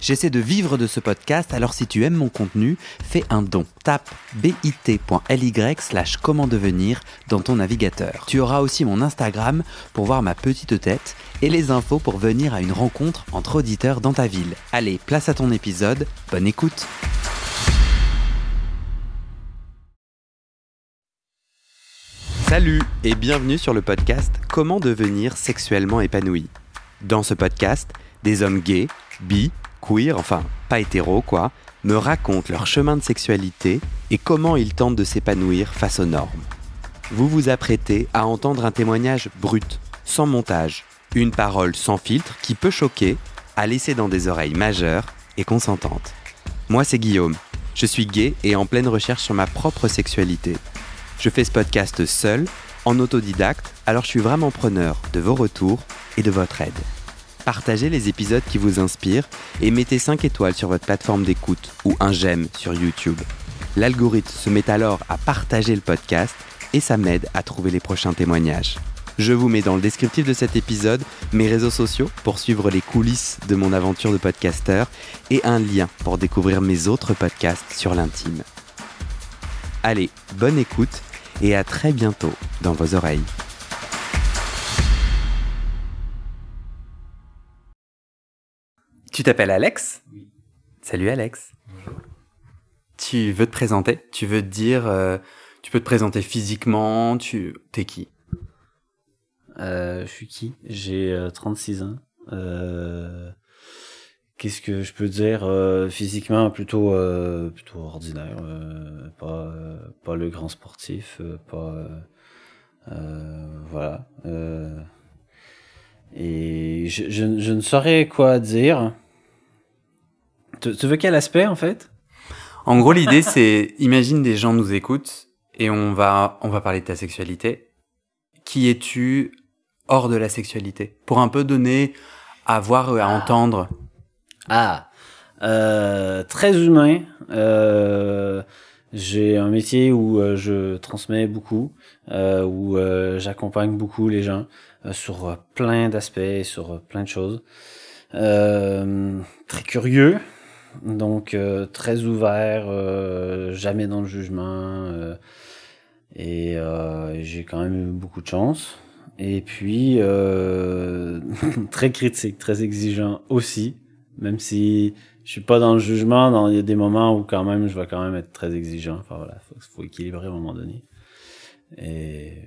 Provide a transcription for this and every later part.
J'essaie de vivre de ce podcast, alors si tu aimes mon contenu, fais un don. Tape bit.ly slash comment devenir dans ton navigateur. Tu auras aussi mon Instagram pour voir ma petite tête et les infos pour venir à une rencontre entre auditeurs dans ta ville. Allez, place à ton épisode, bonne écoute Salut et bienvenue sur le podcast Comment devenir sexuellement épanoui. Dans ce podcast, des hommes gays, bi, queer, enfin pas hétéro quoi, me racontent leur chemin de sexualité et comment ils tentent de s'épanouir face aux normes. Vous vous apprêtez à entendre un témoignage brut, sans montage, une parole sans filtre qui peut choquer, à laisser dans des oreilles majeures et consentantes. Moi c'est Guillaume, je suis gay et en pleine recherche sur ma propre sexualité. Je fais ce podcast seul, en autodidacte, alors je suis vraiment preneur de vos retours et de votre aide. Partagez les épisodes qui vous inspirent et mettez 5 étoiles sur votre plateforme d'écoute ou un j'aime sur YouTube. L'algorithme se met alors à partager le podcast et ça m'aide à trouver les prochains témoignages. Je vous mets dans le descriptif de cet épisode mes réseaux sociaux pour suivre les coulisses de mon aventure de podcasteur et un lien pour découvrir mes autres podcasts sur l'intime. Allez, bonne écoute et à très bientôt dans vos oreilles. Tu t'appelles Alex Oui. Salut Alex. Tu veux te présenter? Tu veux te dire, euh, tu peux te présenter physiquement, tu t'es qui? Euh, je suis qui? J'ai euh, 36 ans. Euh, Qu'est-ce que je peux dire Physiquement, plutôt plutôt ordinaire. pas pas le grand sportif. pas voilà. Et je, je, je ne saurais quoi dire. Tu, tu veux quel aspect en fait? En gros, l'idée c'est, imagine des gens nous écoutent et on va, on va parler de ta sexualité. Qui es-tu hors de la sexualité? Pour un peu donner à voir et à entendre. Ah, euh, très humain. Euh, j'ai un métier où euh, je transmets beaucoup, euh, où j'accompagne beaucoup les gens sur plein d'aspects, sur plein de choses. Euh, très curieux, donc euh, très ouvert, euh, jamais dans le jugement. euh, et j'ai quand même eu beaucoup de chance. Et puis, très critique, très exigeant aussi même si je suis pas dans le jugement, il y a des moments où quand même je vais quand même être très exigeant. Enfin voilà, faut, faut équilibrer à un moment donné. Et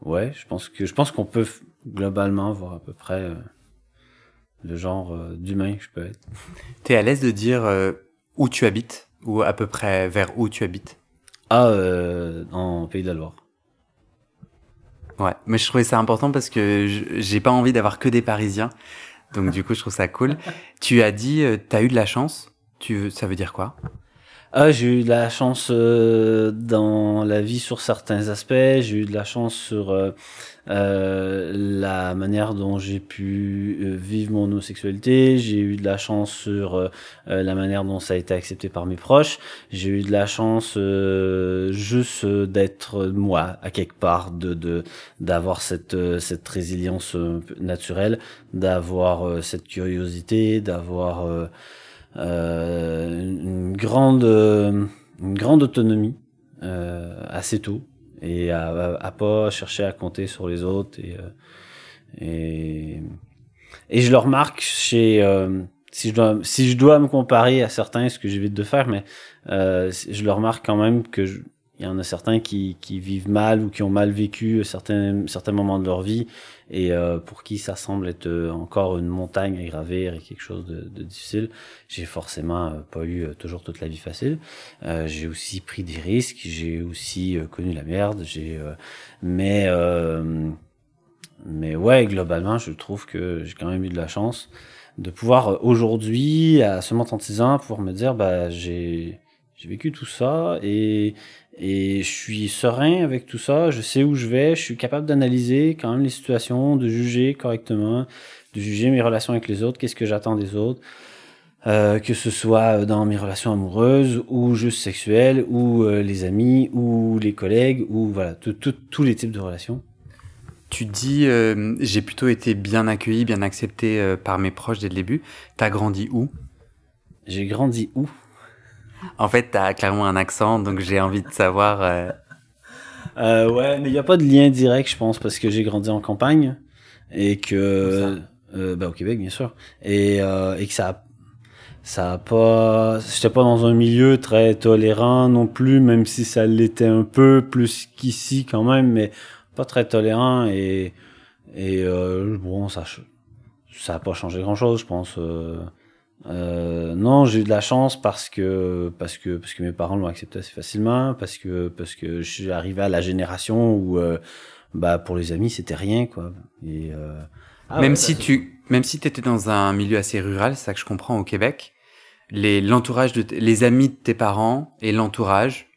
ouais, je pense que je pense qu'on peut globalement voir à peu près le genre euh, d'humain que je peux être. T'es à l'aise de dire euh, où tu habites ou à peu près vers où tu habites? Ah, euh, en Pays de la Loire. Ouais, mais je trouvais ça important parce que j'ai pas envie d'avoir que des Parisiens. Donc du coup, je trouve ça cool. tu as dit, euh, t'as eu de la chance. Tu, ça veut dire quoi? Ah, j'ai eu de la chance euh, dans la vie sur certains aspects. J'ai eu de la chance sur euh, euh, la manière dont j'ai pu euh, vivre mon homosexualité. J'ai eu de la chance sur euh, la manière dont ça a été accepté par mes proches. J'ai eu de la chance juste d'être moi à quelque part, de de d'avoir cette cette résilience naturelle, d'avoir cette curiosité, d'avoir une grande euh, une grande autonomie euh, assez tôt et à, à, pas chercher à compter sur les autres et euh, et et je le remarque chez euh, si je dois si je dois me comparer à certains ce que j'évite de faire mais euh, je le remarque quand même que je- il y en a certains qui, qui vivent mal ou qui ont mal vécu certains certains moments de leur vie et euh, pour qui ça semble être euh, encore une montagne à gravir et quelque chose de, de difficile j'ai forcément euh, pas eu euh, toujours toute la vie facile. Euh, j'ai aussi pris des risques, j'ai aussi euh, connu la merde, j'ai euh, mais euh, mais ouais, globalement, je trouve que j'ai quand même eu de la chance de pouvoir euh, aujourd'hui à seulement 36 ans pouvoir me dire bah j'ai j'ai vécu tout ça et et je suis serein avec tout ça, je sais où je vais, je suis capable d'analyser quand même les situations, de juger correctement, de juger mes relations avec les autres, qu'est-ce que j'attends des autres. Euh, que ce soit dans mes relations amoureuses ou juste sexuelles ou euh, les amis ou les collègues ou voilà tous les types de relations. Tu dis, euh, j'ai plutôt été bien accueilli, bien accepté par mes proches dès le début. T'as grandi où? J'ai grandi où? En fait, t'as clairement un accent, donc j'ai envie de savoir. euh, Euh, ouais, mais il n'y a pas de lien direct, je pense, parce que j'ai grandi en campagne et que, euh, bah, au Québec, bien sûr, et, euh, et que ça, a- ça a pas, j'étais pas dans un milieu très tolérant non plus, même si ça l'était un peu plus qu'ici quand même, mais pas très tolérant et et bon, ça, ça a pas changé grand chose, je pense. Euh, euh, non, j'ai eu de la chance parce que parce que parce que mes parents l'ont accepté assez facilement, parce que parce que je suis arrivé à la génération où euh, bah pour les amis c'était rien quoi. Et euh, ah même ouais, si tu, même si t'étais dans un milieu assez rural, c'est ça que je comprends au Québec. Les, l'entourage de, les amis de tes parents et l'entourage,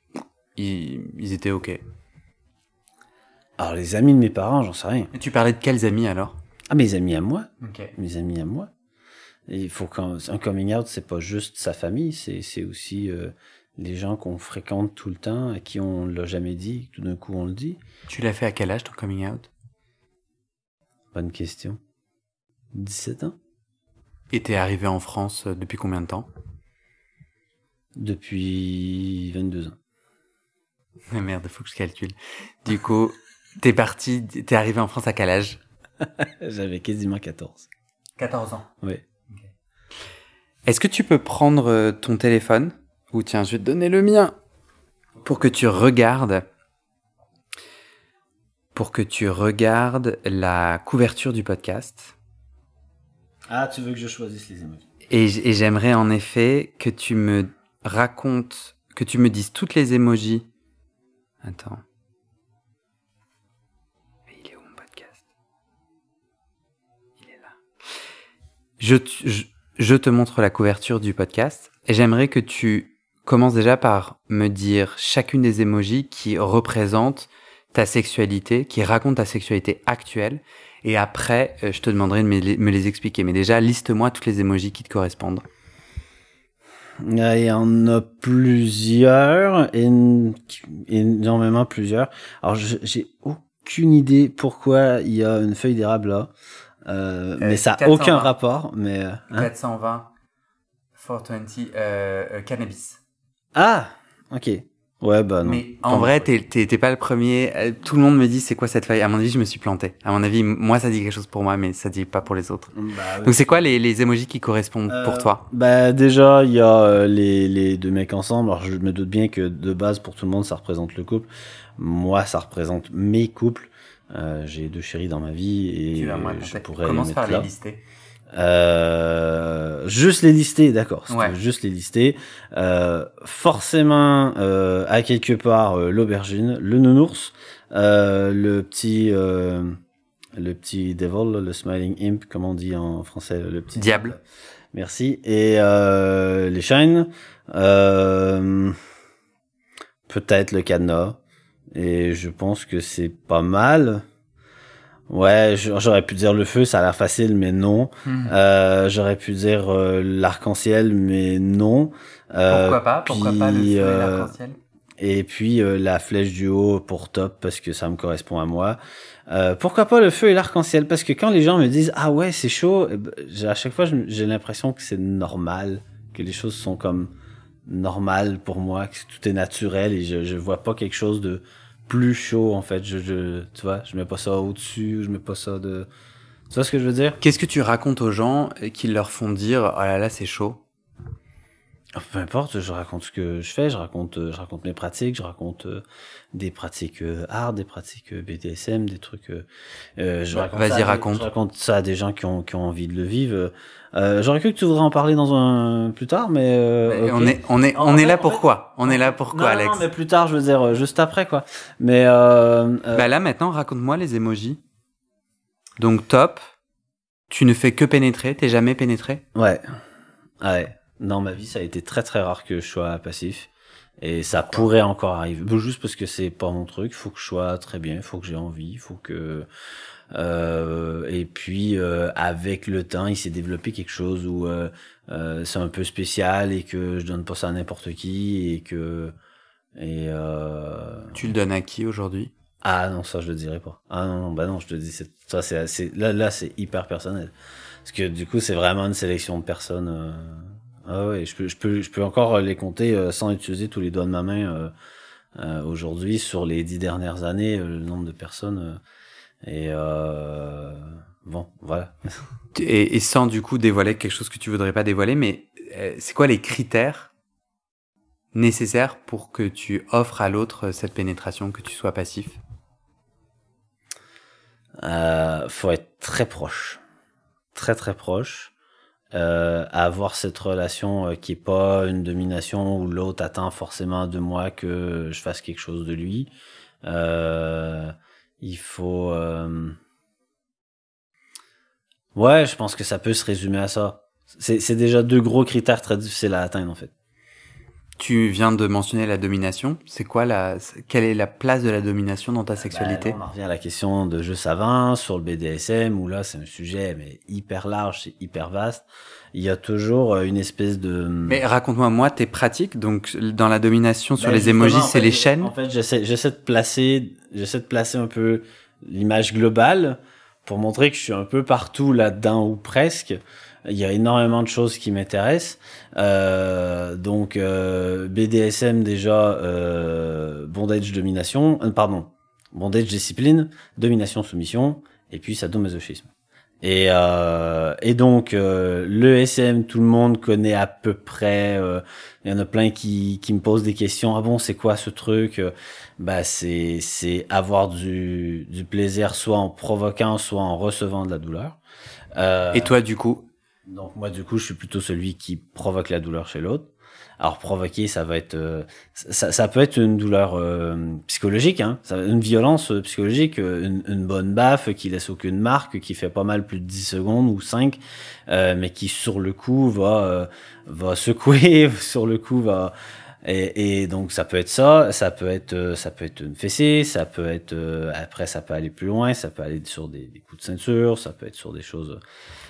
ils, ils étaient ok. Alors les amis de mes parents, j'en sais rien. Et tu parlais de quels amis alors? Ah mes amis à moi, Ok. mes amis à moi. Il faut qu'un un coming out, c'est pas juste sa famille, c'est aussi euh, les gens qu'on fréquente tout le temps, à qui on l'a jamais dit, tout d'un coup on le dit. Tu l'as fait à quel âge ton coming out? Bonne question. 17 ans Et t'es arrivé en France euh, depuis combien de temps? Depuis 22 ans. Ah Merde, faut que je calcule. Du coup, t'es parti, t'es arrivé en France à quel âge? J'avais quasiment 14. 14 ans. Oui. Est-ce que tu peux prendre euh, ton téléphone Ou tiens, je vais te donner le mien. Pour que tu regardes. Pour que tu regardes la couverture du podcast. Ah, tu veux que je choisisse les emojis Et, j'aimerais en effet que tu me racontes, que tu me dises toutes les emojis. Attends. Mais il est où mon podcast? Il est là. Je, je, je te montre la couverture du podcast et j'aimerais que tu commences déjà par me dire chacune des emojis qui représentent ta sexualité, qui racontent ta sexualité actuelle. Et après, euh, je te demanderai de me les, expliquer. Mais déjà, liste-moi toutes les emojis qui te correspondent. Il y en a plusieurs, éno- énormément plusieurs. Alors, j'ai aucune idée pourquoi il y a une feuille d'érable là. Euh, mais ça n'a 420. aucun rapport. Mais euh, hein. 420, 420, euh, cannabis. Ah, ok. Ouais, bah non. Mais en vrai, t'es pas le premier. Euh, Tout le monde me dit c'est quoi cette feuille. À mon avis, je me suis planté. À mon avis, moi, ça dit quelque chose pour moi, mais ça dit pas pour les autres. Bah, oui. Donc, c'est quoi les, les emojis qui correspondent pour Euh, toi? Bah déjà, il y a euh, les, les deux mecs ensemble. Alors je me doute bien que de base, pour tout le monde, ça représente le couple. Moi, ça représente mes couples. Euh, J'ai deux chéris dans ma vie et je pourrais les mettre là. lister. Euh, juste les lister, d'accord. Ouais. Juste les lister. Euh, forcément, euh, à quelque part, euh, l'aubergine, le nounours, euh, le petit, euh, le petit devil, le smiling imp, comme on dit en français, le petit Diable. Merci. Et euh, les euh, peut-être le cadenas. Et je pense que c'est pas mal. Ouais, j'aurais pu dire le feu, ça a l'air facile, mais non. Hmm. Euh, j'aurais pu dire euh, l'arc-en-ciel, mais non. Euh, Pourquoi pas Pourquoi pas le feu et euh, l'arc-en-ciel? et puis euh, la flèche du haut pour top parce que ça me correspond à moi. Euh, pourquoi pas le feu et l'arc-en-ciel? Parce que quand les gens me disent ah ouais c'est chaud, eh ben, à chaque fois j'ai l'impression que c'est normal, que les choses sont comme normales pour moi, que tout est naturel et je je vois pas quelque chose de plus chaud en fait. Je, je tu vois, je mets pas ça au dessus, je mets pas ça de. Tu vois ce que je veux dire? Qu'est-ce que tu racontes aux gens qui leur font dire oh là là c'est chaud? Peu importe, je raconte ce que je fais, je raconte, euh, je raconte mes pratiques, je raconte euh, des pratiques euh, art, des pratiques BDSM, des trucs. euh, je Bah, raconte vas-y, ça à des- raconte. Je raconte ça à des gens qui ont, qui ont envie de le vivre. Euh, J'aurais cru que tu voudrais en parler dans un plus tard, mais euh, Mais. On est on est En on est fait- là pourquoi On est là pourquoi non, Alex non, mais plus tard, je veux dire juste après quoi. Mais Bah là maintenant raconte-moi les emojis. Donc top. Tu ne fais que pénétrer, t'es jamais pénétré? Ouais, ouais. Dans ma vie, ça a été très très rare que je sois passif. Et ça pourrait encore arriver. Juste parce que c'est pas mon truc. Faut que je sois très bien. Faut que j'ai envie. Faut que euh, et puis euh, avec le temps, il s'est développé quelque chose où euh, euh, c'est un peu spécial et que je donne pas ça à n'importe qui et que et tu le donnes à qui aujourd'hui? Ah non, ça je le dirais pas. Ah non, non bah non, je te dis ça c'est là là c'est hyper personnel parce que du coup c'est vraiment une sélection de personnes. Ah ouais, je peux je peux je peux encore les compter sans utiliser tous les doigts de ma main. aujourd'hui sur les dix dernières années, le nombre de personnes et euh, bon, voilà. Et, et, sans du coup dévoiler quelque chose que tu voudrais pas dévoiler, mais euh, c'est quoi les critères nécessaires pour que tu offres à l'autre cette pénétration, que tu sois passif? Euh, Faut être très proche, très très proche. Euh, avoir cette relation euh, qui est pas une domination où l'autre attend forcément de moi que je fasse quelque chose de lui. Euh, il faut. Euh... Ouais, je pense que ça peut se résumer à ça. C'est déjà deux gros critères très difficiles à atteindre en fait. Tu viens de mentionner la domination. C'est quoi la, quelle est la place de la domination dans ta sexualité On revient à la question de jeu savant sur le BDSM où là c'est un sujet mais hyper large, c'est hyper vaste. Il y a toujours euh, une espèce de. Mais raconte-moi moi tes pratiques. Donc dans la domination sur ben, les émojis, c'est les chaînes. En fait, j'essaie, j'essaie de placer, j'essaie de placer un peu l'image globale pour montrer que je suis un peu partout là-dedans ou presque. Il y a énormément de choses qui m'intéressent. Euh, donc euh, BDSM déjà, euh, bondage domination, euh, pardon, bondage discipline, domination soumission, et puis sadomasochisme. Et, euh, et donc euh, le SM, tout le monde connaît à peu près. Il y en a plein qui, qui me posent des questions. Ah bon, c'est quoi ce truc? Bah c'est c'est avoir du du plaisir soit en provoquant, soit en recevant de la douleur. et toi du coup? Donc moi du coup je suis plutôt celui qui provoque la douleur chez l'autre. Alors provoquer ça va être euh, ça, ça, peut être une douleur euh, psychologique, hein, ça, une violence euh, psychologique, une, une, bonne baffe qui laisse aucune marque, qui fait pas mal plus de 10 secondes ou 5, mais qui sur le coup va va secouer, sur le coup va et, et, donc ça peut être ça, ça peut être ça peut être une fessée, ça peut être après ça peut aller plus loin, ça peut aller sur des, des coups de ceinture, ça peut être sur des choses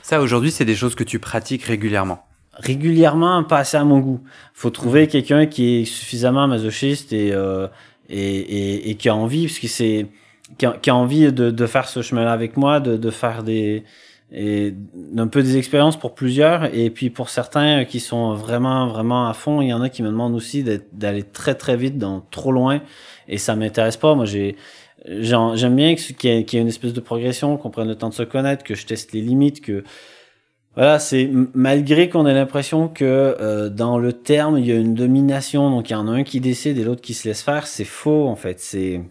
ça, aujourd'hui, c'est des choses que tu pratiques régulièrement Régulièrement, pas assez à mon goût. faut trouver quelqu'un qui est suffisamment masochiste et, euh, et, et, et, qui a envie, parce que c'est qui qui a, envie de, de faire ce chemin-là avec moi, de, de faire des et un peu des expériences pour plusieurs et puis pour certains qui sont vraiment vraiment à fond il y en a qui me demandent aussi d'aller très très vite dans trop loin et ça m'intéresse pas moi j'ai j'aime bien qu'il y, ait une espèce de progression, qu'on prenne le temps de se connaître, que je teste les limites, que voilà, c'est malgré qu'on ait l'impression que euh, dans le terme il y a une domination, donc il y en a un qui décide et l'autre qui se laisse faire, c'est faux en fait. C'est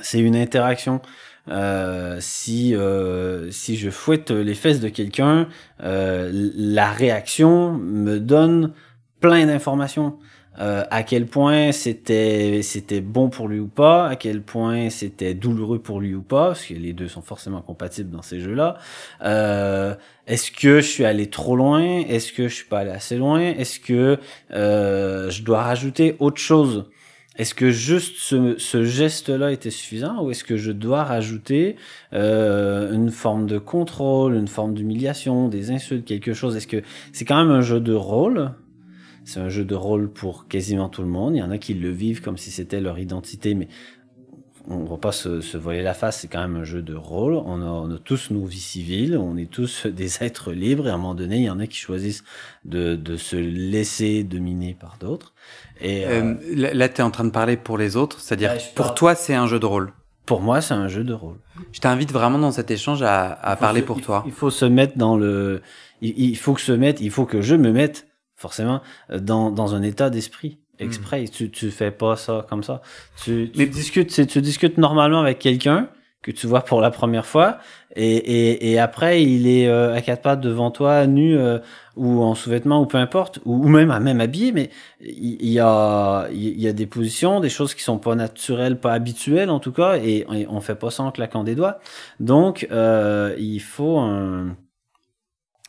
c'est une interaction. Euh, si euh, si je fouette les fesses de quelqu'un, euh, la réaction me donne plein d'informations. Euh, à quel point c'était c'était bon pour lui ou pas, à quel point c'était douloureux pour lui ou pas, parce que les deux sont forcément compatibles dans ces jeux-là. Est-ce que je suis allé trop loin? Est-ce que je suis pas allé assez loin? Est-ce que je dois rajouter autre chose? Est-ce que juste ce, geste-là était suffisant ou est-ce que je dois rajouter euh, une forme de contrôle, une forme d'humiliation, des insultes, quelque chose? Est-ce que c'est quand même un jeu de rôle? C'est un jeu de rôle pour quasiment tout le monde. Il y en a qui le vivent comme si c'était leur identité, mais on ne va pas se, se, voler la face, c'est quand même un jeu de rôle. On a, tous nos vies civiles, on est tous des êtres libres, et à un moment donné, il y en a qui choisissent de se laisser dominer par d'autres. Et euh, euh là, tu es en train de parler pour les autres, c'est-à-dire pour toi, c'est un jeu de rôle. Pour moi, c'est un jeu de rôle. Je t'invite vraiment dans cet échange à, à parler pour toi. Il faut se mettre dans le, il, il faut que se mettre, il faut que je me mette forcément, euh, dans, dans un état d'esprit exprès. Hmm. Tu, tu fais pas ça comme ça. Tu, tu discutes, tu discutes normalement avec quelqu'un que tu vois pour la première fois. Et, et, et après il est euh, à quatre pattes devant toi nu euh, ou en sous-vêtements ou peu importe ou, ou même même habillé mais il, y a il y a des positions des choses qui sont pas naturelles pas habituelles en tout cas et, et on fait pas ça en claquant des doigts. Donc il faut un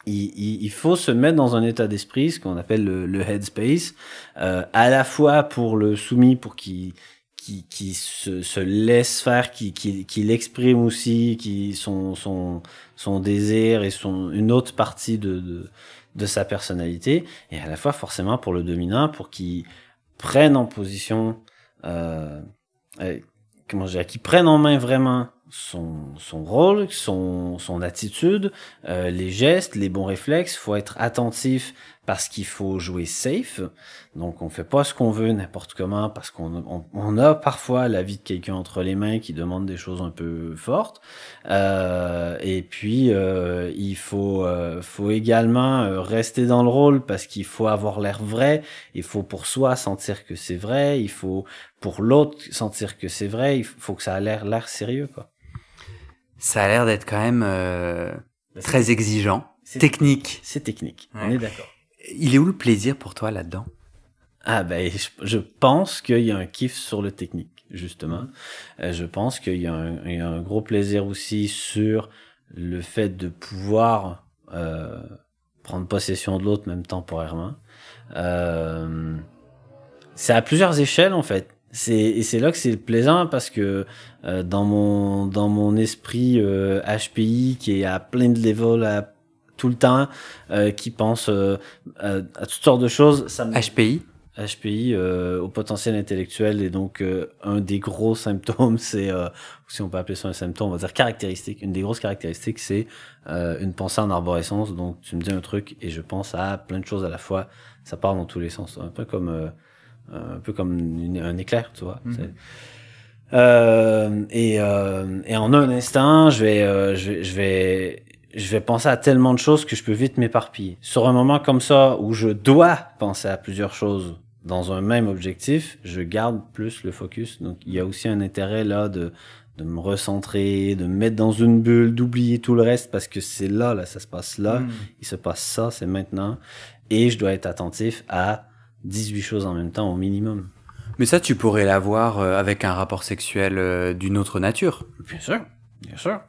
il, il, faut se mettre dans un état d'esprit, ce qu'on appelle le, le headspace, euh, à la fois pour le soumis, pour qu'il qui, qui se, se, laisse faire, qui, qui, qui l'exprime aussi, qui son, son, son désir et son une autre partie de, de, de sa personnalité, et à la fois forcément pour le dominant, pour qu'il prenne en position, euh, euh comment dire, qu'il prenne en main vraiment son, son rôle, son, son attitude, euh, les gestes, les bons réflexes. faut être attentif parce qu'il faut jouer safe. Donc on fait pas ce qu'on veut n'importe comment parce qu'on on, a parfois la vie de quelqu'un entre les mains qui demande des choses un peu fortes. Euh, et puis euh, il faut euh, faut également euh, rester dans le rôle parce qu'il faut avoir l'air vrai. Il faut pour soi sentir que c'est vrai. Il faut pour l'autre sentir que c'est vrai. Il faut que ça a l'air l'air sérieux quoi. Ça a l'air d'être quand même euh, bah, très exigeant, technique. C'est technique. On est d'accord. Il est où le plaisir pour toi là-dedans? Ah ben, je, pense qu'il y a un kiff sur le technique, justement. Euh, je pense qu'il y, a un gros plaisir aussi sur le fait de pouvoir euh, prendre possession de l'autre, même temporairement. Euh, c'est à plusieurs échelles, en fait. Et c'est là que c'est plaisant parce que dans mon dans mon esprit HPI qui est à plein de levels à tout le temps, euh, qui pense euh, à, toutes sortes de choses. Ça HPI HPI euh, au potentiel intellectuel. Et donc un des gros symptômes c'est si on peut appeler ça un symptôme on va dire caractéristique. Une des grosses caractéristiques c'est une pensée en arborescence. Donc tu me dis un truc et je pense à plein de choses à la fois. Ça part dans tous les sens. Un peu comme un peu comme un éclair tu vois. Mhm. euh, et, euh, et en un instant je vais je vais je vais je vais penser à tellement de choses que je peux vite m'éparpiller. Sur un moment comme ça où je dois penser à plusieurs choses dans un même objectif, je garde plus le focus. Donc il y a aussi un intérêt là de de me recentrer, de me mettre dans une bulle, d'oublier tout le reste parce que c'est là, là, ça se passe là, hmm. il se passe ça, c'est maintenant. Et je dois être attentif à 18 choses en même temps au minimum. Mais ça, tu pourrais l'avoir euh, avec un rapport sexuel euh, d'une autre nature. Bien sûr, bien sûr.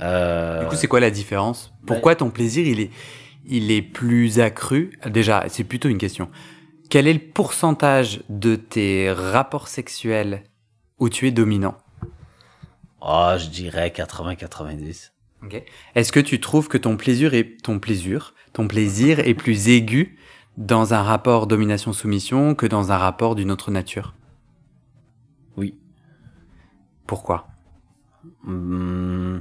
Euh... Du coup, c'est quoi la différence? Pourquoi ton plaisir, il est, il est plus accru? Déjà, c'est plutôt une question. Quel est le pourcentage de tes rapports sexuels où tu es dominant? Oh, je dirais 80-90. Okay. Est-ce que tu trouves que ton plaisir est ton plaisir, ton plaisir est plus aigu dans un rapport domination-soumission que dans un rapport d'une autre nature? Oui. Pourquoi? Hmm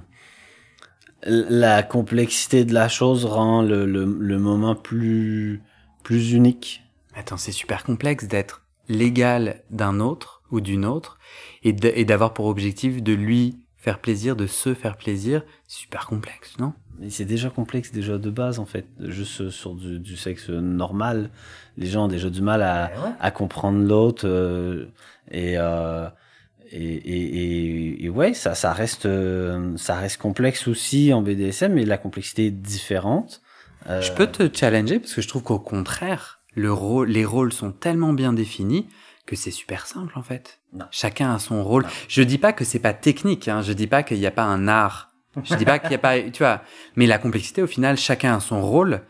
la complexité de la chose rend le, le, le moment plus, plus unique. Attends, c'est super complexe d'être l'égal d'un autre ou d'une autre et d'avoir pour objectif de lui faire plaisir, de se faire plaisir. Super complexe, non? Mais c'est déjà complexe déjà de base en fait. Juste sur du, du sexe normal, les gens ont déjà du mal à, ben à comprendre l'autre euh, et euh, et, et, et, ouais, ça, ça reste, ça reste complexe aussi en BDSM, mais la complexité est différente. Euh... Je peux te challenger parce que je trouve qu'au contraire, le rôle, les rôles sont tellement bien définis que c'est super simple en fait. Non. Chacun a son rôle. Je dis pas que c'est pas technique, hein. je dis pas qu'il n'y a pas un art. Je dis pas qu'il n'y a pas, tu vois, mais la complexité au final, chacun a son rôle.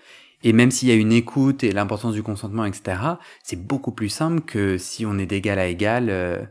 Et même s'il y a une écoute et l'importance du consentement, etc., c'est beaucoup plus simple que si on est d'égal à égal. Euh,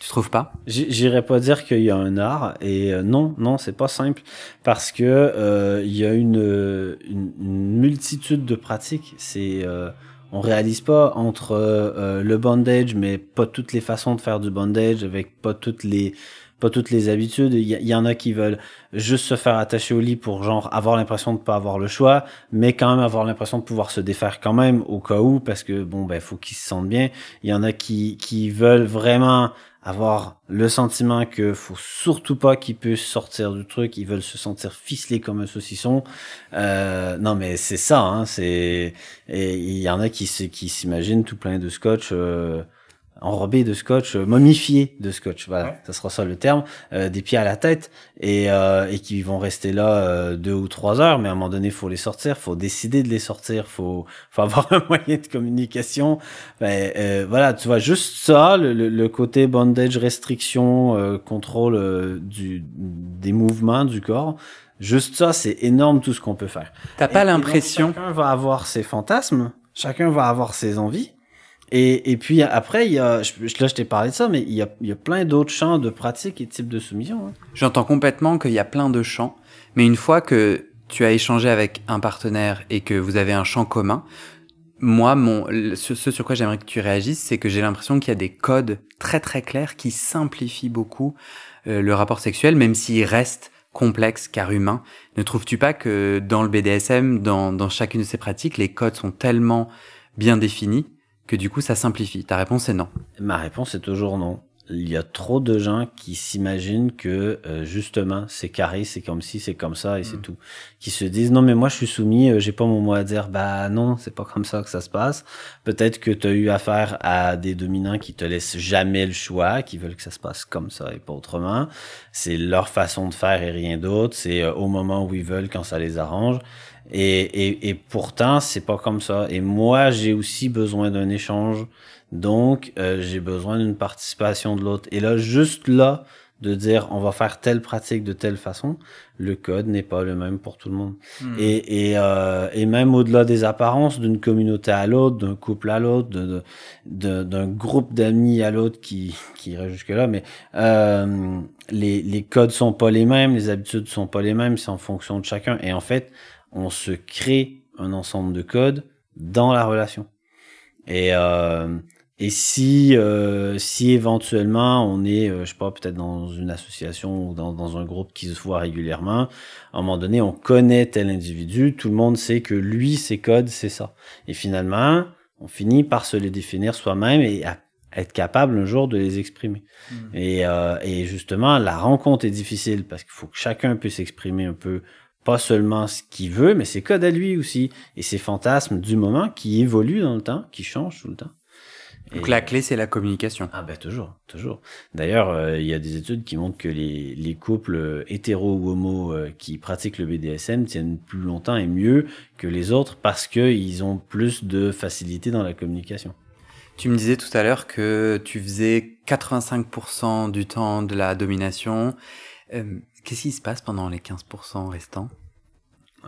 tu trouves pas? J'irais pas dire qu'il y a un art et euh, non, non, c'est pas simple parce que euh, il y a une, une, multitude de pratiques. C'est euh, on réalise pas entre euh, le bondage, mais pas toutes les façons de faire du bondage avec pas toutes les pas toutes les habitudes. Il y, en a qui veulent juste se faire attacher au lit pour genre avoir l'impression de pas avoir le choix, mais quand même avoir l'impression de pouvoir se défaire quand même au cas où parce que bon ben faut qu'ils se sentent bien. Il y en a qui qui veulent vraiment avoir le sentiment que faut surtout pas qu'ils puissent sortir du truc, ils veulent se sentir ficelés comme un saucisson. Euh, non mais c'est ça, hein, c'est et il y en a qui qui s'imaginent tout plein de scotch euh, enrobés de scotch, euh, momifiés de scotch, voilà, ça sera ça le terme, euh, des pieds à la tête, et, euh, et qui vont rester là deux ou trois heures, mais à un moment donné, faut les sortir, faut décider de les sortir, faut, faut avoir un moyen de communication. Ben, voilà, tu vois, juste ça, le, le côté bondage, restriction, contrôle du, des mouvements du corps, juste ça, c'est énorme tout ce qu'on peut faire. T'as pas l'impression... Chacun va avoir ses fantasmes, chacun va avoir ses envies, et, puis après, il y a, là je t'ai parlé de ça, mais il y a, plein d'autres champs de pratiques et types de soumission. Hein. J'entends complètement qu'il y a plein de champs, mais une fois que tu as échangé avec un partenaire et que vous avez un champ commun, moi, mon, ce, sur quoi j'aimerais que tu réagisses, c'est que j'ai l'impression qu'il y a des codes très très clairs qui simplifient beaucoup euh, le rapport sexuel, même s'il reste complexe car humain. Ne trouves-tu pas que dans le BDSM, dans chacune de ces pratiques, les codes sont tellement bien définis que du coup ça simplifie Ta réponse est non. Ma réponse est toujours non. Il y a trop de gens qui s'imaginent que euh, justement c'est carré, c'est comme si, c'est comme ça et c'est mm. tout. Qui se disent non mais moi je suis soumis, euh, j'ai pas mon mot à dire. Bah non, c'est pas comme ça que ça se passe. Peut-être que tu as eu affaire à des dominants qui te laissent jamais le choix, qui veulent que ça se passe comme ça et pas autrement. C'est leur façon de faire et rien d'autre. C'est euh, au moment où ils veulent quand ça les arrange. Et, et, et pourtant, c'est pas comme ça. Et moi, j'ai aussi besoin d'un échange. Donc, euh, j'ai besoin d'une participation de l'autre. Et là, juste là, de dire on va faire telle pratique de telle façon, le code n'est pas le même pour tout le monde. Hmm. Et, et, euh, et même au-delà des apparences, d'une communauté à l'autre, d'un couple à l'autre, d'un de, groupe d'amis à l'autre qui, qui irait jusque-là, mais euh, les, les codes sont pas les mêmes, les habitudes sont pas les mêmes, c'est en fonction de chacun. Et en fait, on se crée un ensemble de codes dans la relation. Et, euh, et si, euh, si éventuellement on est, euh, je sais pas, peut-être dans une association ou dans, dans un groupe qui se voit régulièrement, à un moment donné, on connaît tel individu, tout le monde sait que lui, ses codes, c'est ça. Et finalement, on finit par se les définir soi-même et être capable un jour de les exprimer. Mmh. Et, euh, et justement, la rencontre est difficile parce qu'il faut que chacun puisse exprimer un peu pas seulement ce qu'il veut, mais ses codes à lui aussi, et ses fantasmes du moment qui évoluent dans le temps, qui changent tout le temps. Donc la clé, c'est la communication. Ah ben toujours, toujours. D'ailleurs, euh, il y a des études qui montrent que les, les couples euh, hétéro ou homo euh, qui pratiquent le BDSM tiennent plus longtemps et mieux que les autres parce qu'ils ont plus de facilité dans la communication. Tu me disais tout à l'heure que tu faisais 85% du temps de la domination Qu'est-ce qui se passe pendant les 15% restants?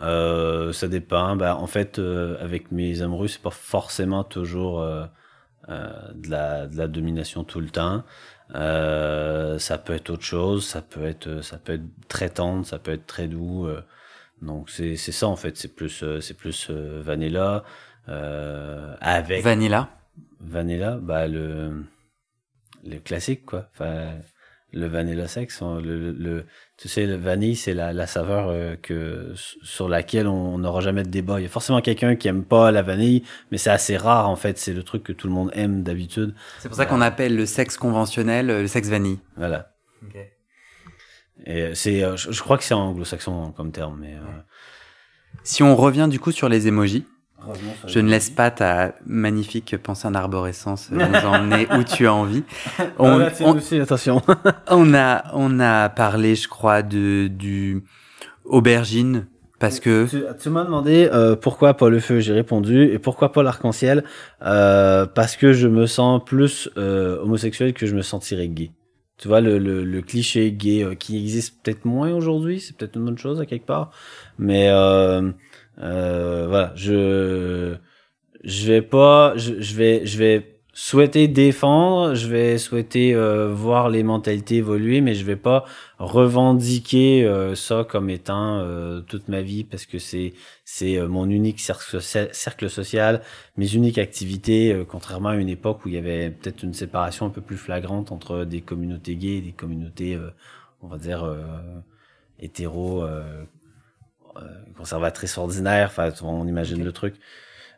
Euh, Ça dépend. Bah, en fait, euh, avec mes amoureux, c'est pas forcément toujours euh, de, la, de la domination tout le temps. ça peut être autre chose. Ça peut être, ça peut être très tendre, ça peut être très doux. donc c'est c'est ça en fait. C'est plus c'est plus vanilla avec vanilla? Vanilla, bah le le classique quoi. Enfin le vanilla sex, le, le, tu sais, le vanille, c'est la, la saveur euh, que sur laquelle on n'aura jamais de débat. Il y a forcément quelqu'un qui aime pas la vanille, mais c'est assez rare en fait. C'est le truc que tout le monde aime d'habitude. C'est pour ça qu'on appelle le sexe conventionnel euh, le sexe vanille. Voilà. Okay. Et c'est, euh, je, crois que c'est anglo-saxon comme terme, mais. Si on revient du coup sur les émojis, je ne laisse pas ta magnifique pensée en arborescence nous emmener où tu as envie. On, aussi, attention. on a, on a parlé, je crois, de du aubergine parce que tu, m'as demandé euh, pourquoi pas le feu, j'ai répondu et pourquoi pas l'arc-en-ciel euh, parce que je me sens plus euh, homosexuel que je me sentirais gay. Tu vois le, le, le cliché gay euh, qui existe peut-être moins aujourd'hui, c'est peut-être une bonne chose à quelque part, mais euh, euh, voilà, je je vais pas, je, je, vais je vais souhaiter défendre, je vais souhaiter euh, voir les mentalités évoluer, mais je vais pas revendiquer euh, ça comme étant euh, toute ma vie parce que c'est c'est mon unique cercle, social, mes uniques activités, contrairement à une époque où il y avait peut-être une séparation un peu plus flagrante entre des communautés gays et des communautés, on va dire hétéro euh, conservatrice ordinaire, enfin on imagine le truc.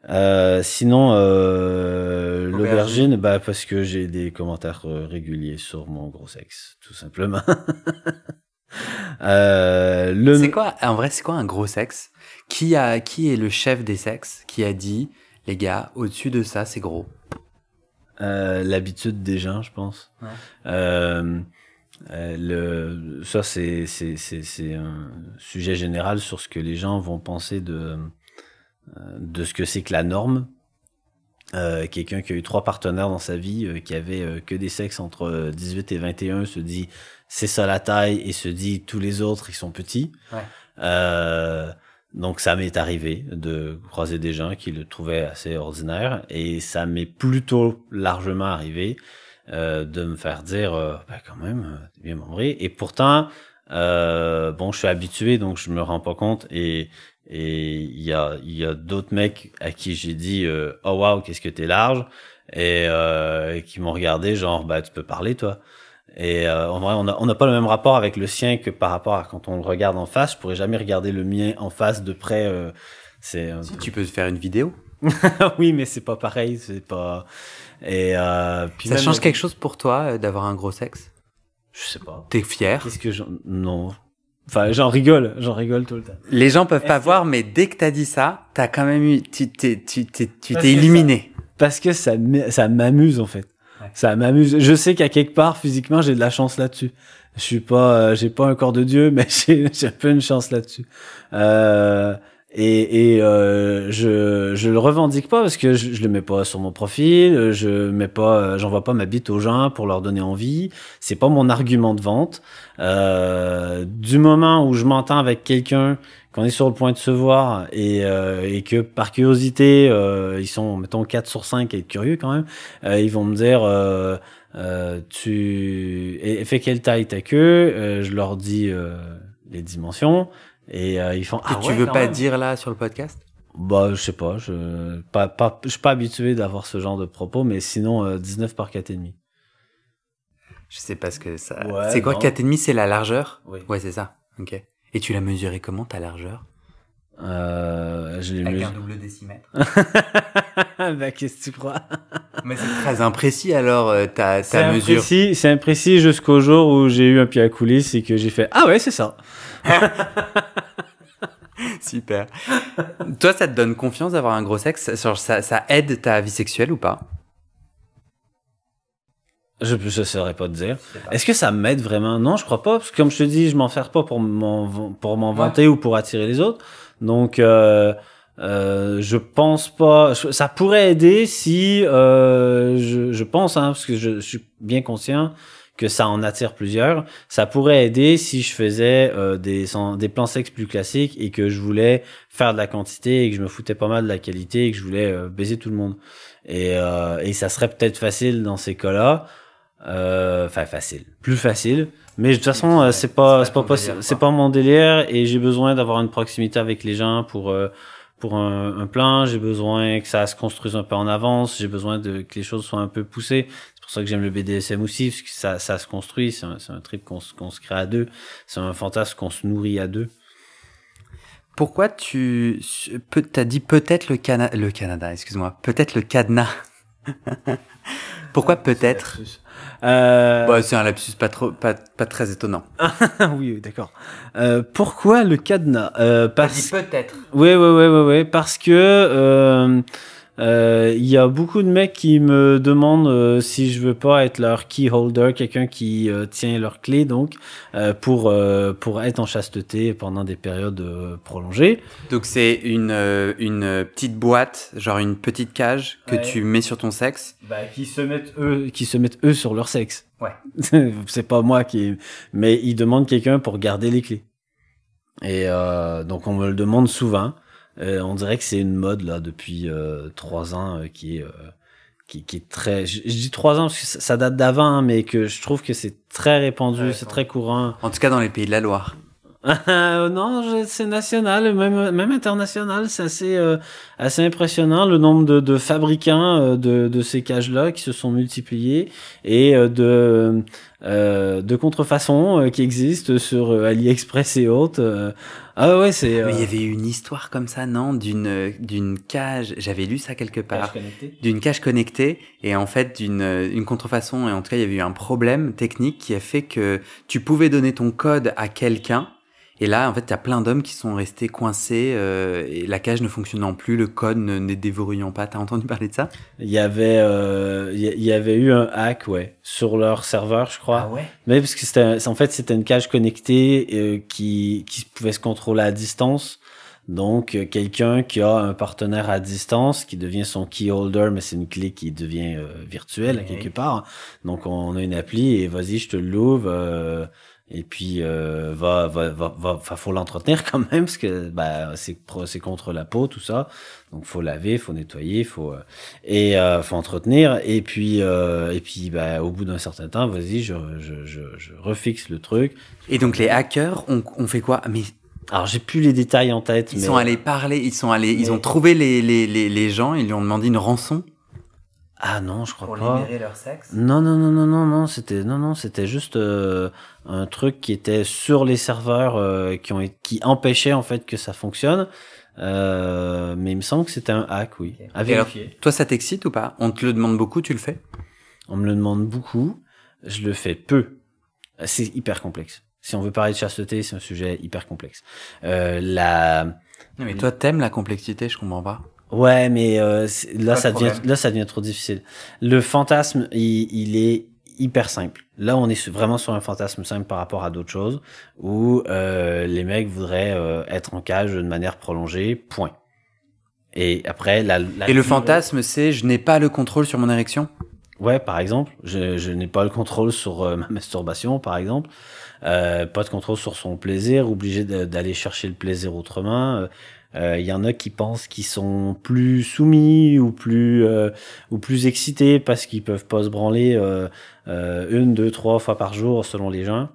Euh, sinon, euh, l'aubergine, bah parce que j'ai des commentaires euh, réguliers sur mon gros sexe, tout simplement. euh, le... C'est quoi, en vrai, c'est quoi un gros sexe Qui a, qui est le chef des sexes qui a dit, les gars, au-dessus de ça, c'est gros? Euh, L'habitude des gens, je pense. Ouais. Euh, le, ça, c'est, c'est, c'est, c'est un sujet général sur ce que les gens vont penser de, euh, de ce que c'est que la norme. Euh, quelqu'un qui a eu trois partenaires dans sa vie, euh, qui avait que des sexes entre euh, 18 et 21, se dit c'est ça la taille et se dit tous les autres ils sont petits. Ouais. Euh, donc ça m'est arrivé de croiser des gens qui le trouvaient assez ordinaire et ça m'est plutôt largement arrivé euh, de me faire dire euh, ben quand même euh, t'es bien membré. Et pourtant bon je suis habitué donc je me rends pas compte. Et et il y a il y a d'autres mecs à qui j'ai dit oh wow qu'est-ce que t'es large. Et qui m'ont regardé genre bah tu peux parler toi. Et euh, en vrai on a on n'a pas le même rapport avec le sien que par rapport à quand on le regarde en face. Je pourrais jamais regarder le mien en face de près euh, c'est Si tu peux faire une vidéo. oui mais c'est pas pareil c'est pas et euh, puis Ça même- change quelque chose pour toi euh, d'avoir un gros sexe? Je sais pas T'es fier? Qu'est-ce que j'en non enfin j'en rigole j'en rigole tout le temps Les gens peuvent pas que- voir, mais dès que t'as dit ça, t'as quand même eu, tu t'es, tu t'es, tu t'es illuminé. parce que ça ça m'amuse en fait. Ouais. Ça m'amuse. Je sais qu'à quelque part physiquement j'ai de la chance là-dessus. Je suis pas euh, j'ai pas un corps de dieu mais j'ai j'ai un peu une chance là-dessus. Euh, et et euh, je je le revendique pas parce que je, je le mets pas sur mon profil, je mets pas j'envoie pas ma bite aux gens pour leur donner envie, c'est pas mon argument de vente. Euh, du moment où je m'entends avec quelqu'un qu'on est sur le point de se voir et, euh, et que par curiosité, euh, ils sont, mettons, 4 sur 5 à être curieux quand même, euh, ils vont me dire, euh, tu et, fais quelle taille ta queue Je leur dis les dimensions et euh, ils font, ah tu ouais, veux pas même. dire là sur le podcast? Bah, je sais pas, je pas, pas, je suis pas habitué d'avoir ce genre de propos, mais sinon, euh, 19 par 4,5. Je sais pas ce que ça. Ouais, c'est quoi non. 4,5 C'est la largeur? Oui. Ouais, c'est ça. Ok. Et tu l'as mesuré comment ta largeur? Euh, je l'ai Avec mis. un double décimètre. bah, qu'est-ce que tu crois? Mais c'est très imprécis alors euh, ta, C'est ta mesure. imprécis, c'est imprécis jusqu'au jour où j'ai eu un pied à coulisses et que j'ai fait Ah ouais, c'est ça. Super. Toi, ça te donne confiance d'avoir un gros sexe? Ça, ça aide ta vie sexuelle ou pas? Je ne saurais pas te dire. Est-ce que ça m'aide vraiment? Non, je crois pas. Parce que comme je te dis, je m'en sers pas pour m'en pour m'en Ouais. vanter ou pour attirer les autres. Donc, euh, euh, je pense pas. Ça pourrait aider si euh, je, je pense, hein, parce que je, je suis bien conscient que ça en attire plusieurs. Ça pourrait aider si je faisais euh, des des plans sexe plus classiques et que je voulais faire de la quantité et que je me foutais pas mal de la qualité et que je voulais euh, baiser tout le monde. Et, euh, et ça serait peut-être facile dans ces cas-là. Euh, Enfin, facile. Plus facile. Mais de toute façon, euh, c'est pas, c'est pas, quoi. pas mon délire et j'ai besoin d'avoir une proximité avec les gens pour, euh, pour un, un plan. J'ai besoin que ça se construise un peu en avance. J'ai besoin de, que les choses soient un peu poussées. C'est pour ça que j'aime le BDSM aussi, parce que ça, ça se construit. C'est un, c'est un trip qu'on se- qu'on se crée à deux. C'est un fantasme qu'on se nourrit à deux. Pourquoi tu t'as dit peut-être le, Cana le Canada, excuse-moi, peut-être le cadenas? Pourquoi peut-être? Euh, bah, C'est un lapsus pas, trop, pas, pas très étonnant. oui, oui, d'accord. Euh, pourquoi le cadenas? Euh, parce... peut-être. Oui, oui, oui, oui, oui, parce que euh, il y a beaucoup de mecs qui me demandent euh, si je veux pas être leur key holder, quelqu'un qui euh, tient leur clé, donc euh, pour euh, pour être en chasteté pendant des périodes euh, prolongées. Donc c'est une, euh, une petite boîte, genre une petite cage que Ouais. tu mets sur ton sexe? Bah, qui se mettent eux, qui se mettent eux sur leur sexe. Ouais. c'est pas moi qui, mais ils demandent quelqu'un pour garder les clés. Et euh, donc on me le demande souvent. Euh, on dirait que c'est une mode là depuis euh, trois ans euh, qui est euh, qui, qui est très. Je, je dis trois ans parce que ça, ça date d'avant, hein, mais que je trouve que c'est très répandu, Ouais, c'est ouais. très courant. En tout cas dans les pays de la Loire. Non, c'est national, même même international, c'est assez euh, assez impressionnant le nombre de, de fabricants euh, de, de ces cages-là qui se sont multipliés et euh, de euh, de contrefaçons euh, qui existent sur AliExpress et autres. Ah ouais, c'est. Mais il y avait eu une histoire comme ça, non D'une d'une cage, j'avais lu ça quelque part. d'une cage connectée et en fait d'une une contrefaçon et en tout cas il y avait eu un problème technique qui a fait que tu pouvais donner ton code à quelqu'un Et là, en fait, il y a plein d'hommes qui sont restés coincés euh, et la cage ne fonctionnant plus, le code ne, ne déverrouillant pas. T'as entendu parler de ça? Il y avait, euh, il y- y avait eu un hack, ouais, sur leur serveur, je crois. ouais? Mais parce que c'était, en fait, c'était une cage connectée euh, qui, qui pouvait se contrôler à distance. Donc, euh, quelqu'un qui a un partenaire à distance, qui devient son key holder, mais c'est une clé qui devient euh, virtuelle à quelque part. Donc, on a une appli et vas-y, je te l'ouvre. Et puis, euh, va, va, va, va, fa- faut l'entretenir quand même parce que bah, c'est, c'est contre la peau, tout ça. Donc, faut laver, faut nettoyer, faut euh, et euh, faut entretenir. Et puis, euh, et puis, bah, au bout d'un certain temps, vas-y, je, je, je, je refixe le truc. Et donc les hackers ont, ont fait quoi? Mais Alors, j'ai plus les détails en tête. ils mais... sont allés parler, ils sont allés, ils ont trouvé les, les, les, les gens, ils lui ont demandé une rançon? Ah non, je crois pas. leur sexe. Non, non, non, non, non, non, c'était non, non, c'était juste euh, un truc qui était sur les serveurs euh, qui ont qui empêchait en fait que ça fonctionne. Euh, mais il me semble que c'était un hack, oui. À alors, toi, ça t'excite ou pas? On te le demande beaucoup, tu le fais? On me le demande beaucoup, je le fais peu. C'est hyper complexe. Si on veut parler de chasteté, c'est un sujet hyper complexe. Euh, la Non, mais toi, t'aimes la complexité, je comprends pas. Ouais, mais euh, là, ça devient, là, ça devient trop difficile. Le fantasme, il, il est hyper simple. Là, on est vraiment sur un fantasme simple par rapport à d'autres choses, où euh, les mecs voudraient euh, être en cage de manière prolongée, point. Et après, la, la Et le fantasme, c'est je n'ai pas le contrôle sur mon érection Ouais, par exemple, je, je n'ai pas le contrôle sur euh, ma masturbation, par exemple, euh, pas de contrôle sur son plaisir, obligé d'aller chercher le plaisir autrement. Euh, Il y en a qui pensent qu'ils sont plus soumis ou plus euh, ou plus excités parce qu'ils peuvent pas se branler euh, euh, une, deux, trois fois par jour selon les gens.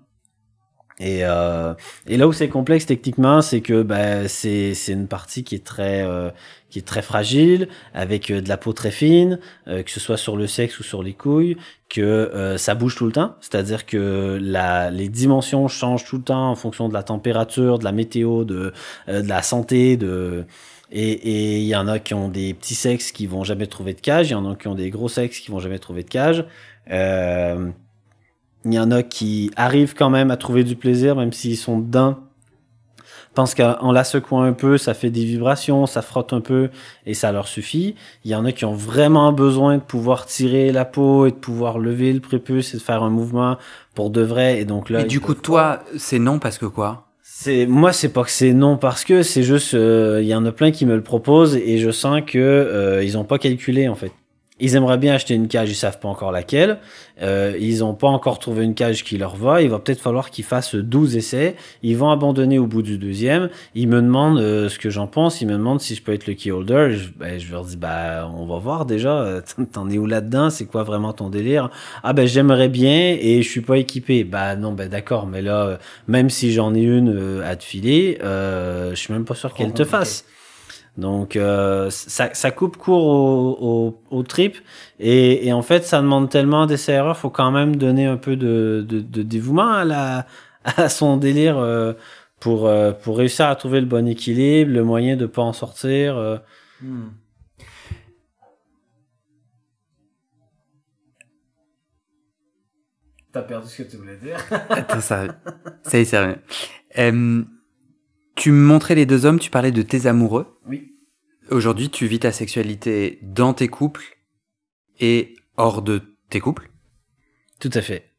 Et, euh, et là où c'est complexe techniquement, c'est que c'est c'est une partie qui est très euh, qui est très fragile, avec euh, de la peau très fine, euh, que ce soit sur le sexe ou sur les couilles, que euh, ça bouge tout le temps, c'est-à-dire que la, les dimensions changent tout le temps en fonction de la température, de la météo, de, de la santé, de et et il y en a qui ont des petits sexes qui vont jamais trouver de cage, il y en a qui ont des gros sexes qui vont jamais trouver de cage. Euh, il y en a qui arrivent quand même à trouver du plaisir, même s'ils sont dedans. Pensent qu'en la secouant un peu, ça fait des vibrations, ça frotte un peu et ça leur suffit. Il y en a qui ont vraiment besoin de pouvoir tirer la peau et de pouvoir lever le prépuce et de faire un mouvement pour de vrai. Et donc là, Et du coup, peuvent toi, c'est non parce que quoi? C'est moi, c'est pas que c'est non parce que c'est juste euh, il y en a plein qui me le proposent et je sens que euh, ils ont pas calculé en fait. Ils aimeraient bien acheter une cage, ils savent pas encore laquelle. Euh, ils ont pas encore trouvé une cage qui leur va. Il va peut-être falloir qu'ils fassent 12 essais. Ils vont abandonner au bout du deuxième. Ils me demandent euh, ce que j'en pense. Ils me demandent si je peux être le key holder. Je, ben, je leur dis bah on va voir déjà. T'en es où là-dedans? C'est quoi vraiment ton délire? Ah ben j'aimerais bien et je suis pas équipé. Bah non ben d'accord. Mais là euh, même si j'en ai une euh, à te filer, euh, je suis même pas sûr qu'elle te compliqué. fasse. Donc euh, ça, ça coupe court au, au, au trip et, et en fait ça demande tellement d'essais erreurs, faut quand même donner un peu de, de, de dévouement à, la, à son délire euh, pour, euh, pour réussir à trouver le bon équilibre, le moyen de pas en sortir. euh. T'as perdu ce que tu voulais dire. Attends, ça, ça y est. Tu me montrais les deux hommes, tu parlais de tes amoureux. Oui. Aujourd'hui, tu vis ta sexualité dans tes couples et hors de tes couples. Tout à fait.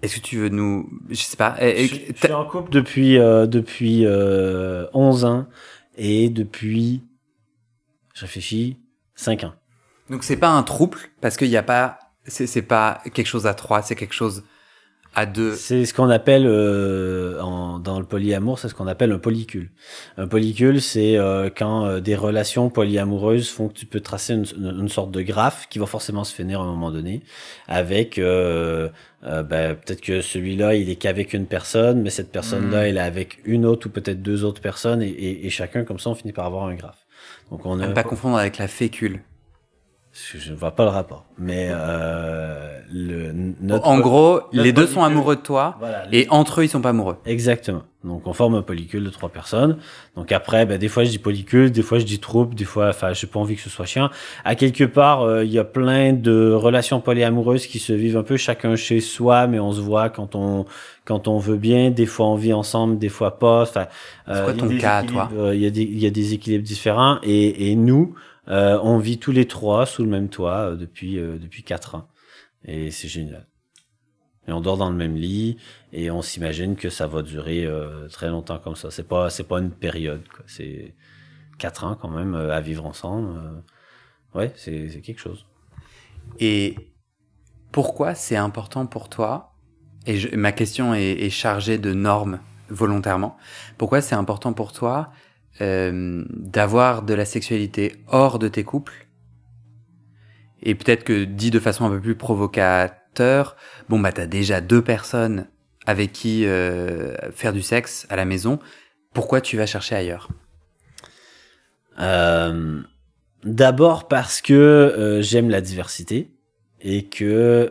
Est-ce que tu veux nous, je sais pas, Je, euh, suis- je suis en couple depuis, euh, depuis euh, 11 ans et depuis, je réfléchis, 5 ans. donc c'est pas un trouble parce qu'il n'y a pas, c'est pas quelque chose à trois, c'est quelque chose à deux. C'est ce qu'on appelle euh, en, dans le polyamour, c'est ce qu'on appelle un polycule. Un polycule, c'est euh, quand euh, des relations polyamoureuses font que tu peux tracer une, une- sorte de graphe qui va forcément se finir à un moment donné, avec ben, peut-être que celui-là il est qu'avec une personne, mais cette personne-là Mm. elle est avec une autre ou peut-être deux autres personnes, et, et, et chacun comme ça on finit par avoir un graphe. Donc on ne pas confondre avec la fécule. Je ne vois pas le rapport. Mais euh, le, notre, En gros, notre les deux sont amoureux de toi voilà, et entre eux, ils sont pas amoureux. Exactement. Donc on forme un polycule de trois personnes. Donc après, ben, des fois je dis polycule, des fois je dis troupe, des fois, enfin, j'ai pas envie que ce soit chiant. À quelque part, euh, il y a plein de relations polyamoureuses qui se vivent un peu chacun chez soi, mais on se voit quand on quand on veut bien. Des fois on vit ensemble, des fois pas. Enfin, C'est quoi a ton cas, toi euh, Il y a des il y a des équilibres différents et et nous, euh, on vit tous les trois sous le même toit euh, depuis euh, depuis quatre ans et c'est génial. Et on dort dans le même lit et on s'imagine que ça va durer euh, très longtemps comme ça. C'est pas c'est pas une période. C'est quatre ans quand même à vivre ensemble. ouais, c'est c'est quelque chose. Et pourquoi c'est important pour toi Et ma question est, est chargée de normes volontairement. Pourquoi c'est important pour toi euh, d'avoir de la sexualité hors de tes couples Et peut-être que dit de façon un peu plus provocateur, bon bah t'as déjà deux personnes avec qui euh, faire du sexe à la maison. Pourquoi tu vas chercher ailleurs? Euh, D'abord parce que j'aime la diversité et que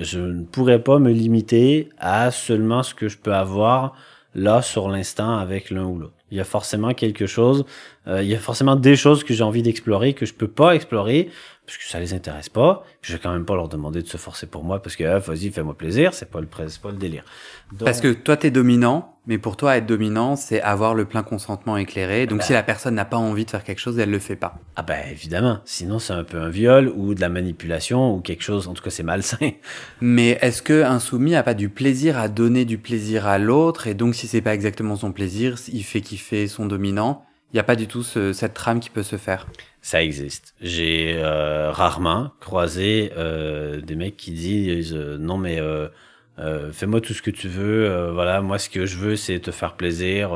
je ne pourrais pas me limiter à seulement ce que je peux avoir là sur l'instant avec l'un ou l'autre. Il y a forcément quelque chose, euh, il y a forcément des choses que j'ai envie d'explorer que je peux pas explorer parce que ça les intéresse pas. Je vais quand même pas leur demander de se forcer pour moi parce que ah, vas-y fais-moi plaisir, c'est pas le c'est pas le délire. Donc- Parce que toi, t'es dominant, mais pour toi, être dominant, c'est avoir le plein consentement éclairé. Donc, Bah. si la personne n'a pas envie de faire quelque chose, elle le fait pas. Ah ben évidemment, sinon c'est un peu un viol ou de la manipulation ou quelque chose, en tout cas c'est malsain. Mais est-ce que un soumis a pas du plaisir à donner du plaisir à l'autre? Et donc, si c'est pas exactement son plaisir, il fait kiffer son dominant. Il n'y a pas du tout ce- cette trame qui peut se faire. Ça existe. J'ai euh, rarement croisé euh, des mecs qui disent euh, non mais euh, euh, fais-moi tout ce que tu veux. voilà, moi ce que je veux c'est te faire plaisir.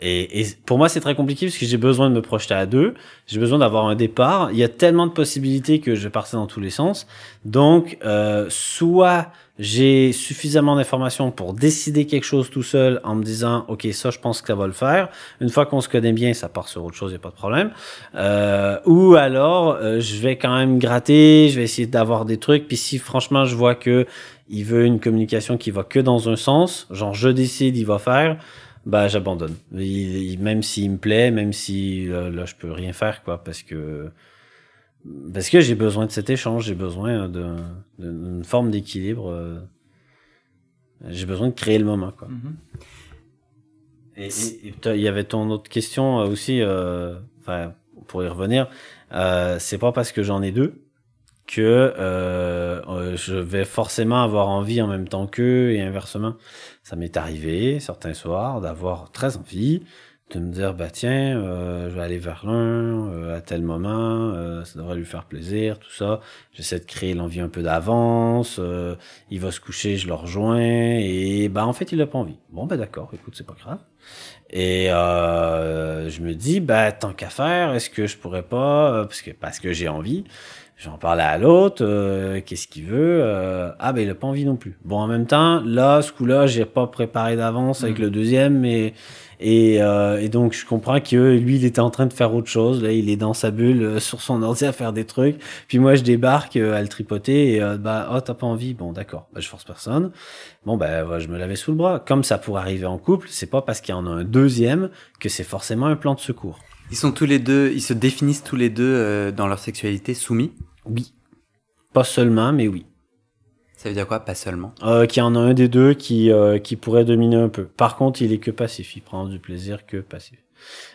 Et, et pour moi c'est très compliqué parce que j'ai besoin de me projeter à deux. J'ai besoin d'avoir un départ. Il y a tellement de possibilités que je partir dans tous les sens. Donc euh, soit j'ai suffisamment d'informations pour décider quelque chose tout seul en me disant ok ça je pense que ça va le faire. Une fois qu'on se connaît bien, ça part sur autre chose, il n'y a pas de problème. Euh, ou alors, euh, je vais quand même gratter, je vais essayer d'avoir des trucs. Puis si franchement, je vois que il veut une communication qui va que dans un sens, genre je décide, il va faire, bah j'abandonne. Même s'il me plaît, même si euh, là je peux rien faire quoi, parce que parce que j'ai besoin de cet échange, j'ai besoin d'une forme d'équilibre. euh, j'ai besoin de créer le moment quoi. Et, et- il y avait ton autre question euh, aussi, euh, enfin, pour y revenir, euh, c'est pas parce que j'en ai deux que euh, euh, je vais forcément avoir envie en même temps qu'eux et inversement. Ça m'est arrivé certains soirs d'avoir très envie de me dire bah tiens euh, je vais aller vers l'un à tel moment ça devrait lui faire plaisir tout ça. J'essaie de créer l'envie un peu d'avance il va se coucher je le rejoins et bah en fait il a pas envie. Bon bah d'accord écoute c'est pas grave. Et je me dis bah tant qu'à faire est-ce que je pourrais pas parce que parce que j'ai envie J'en parle à l'autre, euh, qu'est-ce qu'il veut euh, Ah ben il a pas envie non plus. Bon en même temps, là ce coup-là, j'ai pas préparé d'avance avec Mhm. le deuxième, mais et, euh, et donc je comprends que lui il était en train de faire autre chose. Là il est dans sa bulle euh, sur son ordi à faire des trucs. Puis moi je débarque euh, à le tripoter et euh, bah oh t'as pas envie. Bon d'accord, bah, je force personne. Bon ben ouais, je me l'avais sous le bras. Comme ça pourrait arriver en couple, c'est pas parce qu'il y en a un deuxième que c'est forcément un plan de secours. Ils sont tous les deux, ils se définissent tous les deux euh, dans leur sexualité soumis. Oui, pas seulement, mais oui. Ça veut dire quoi Pas seulement? Euh, qu'il y en a un des deux qui, euh, qui pourrait dominer un peu. Par contre, il est que passif. Il prend du plaisir que passif.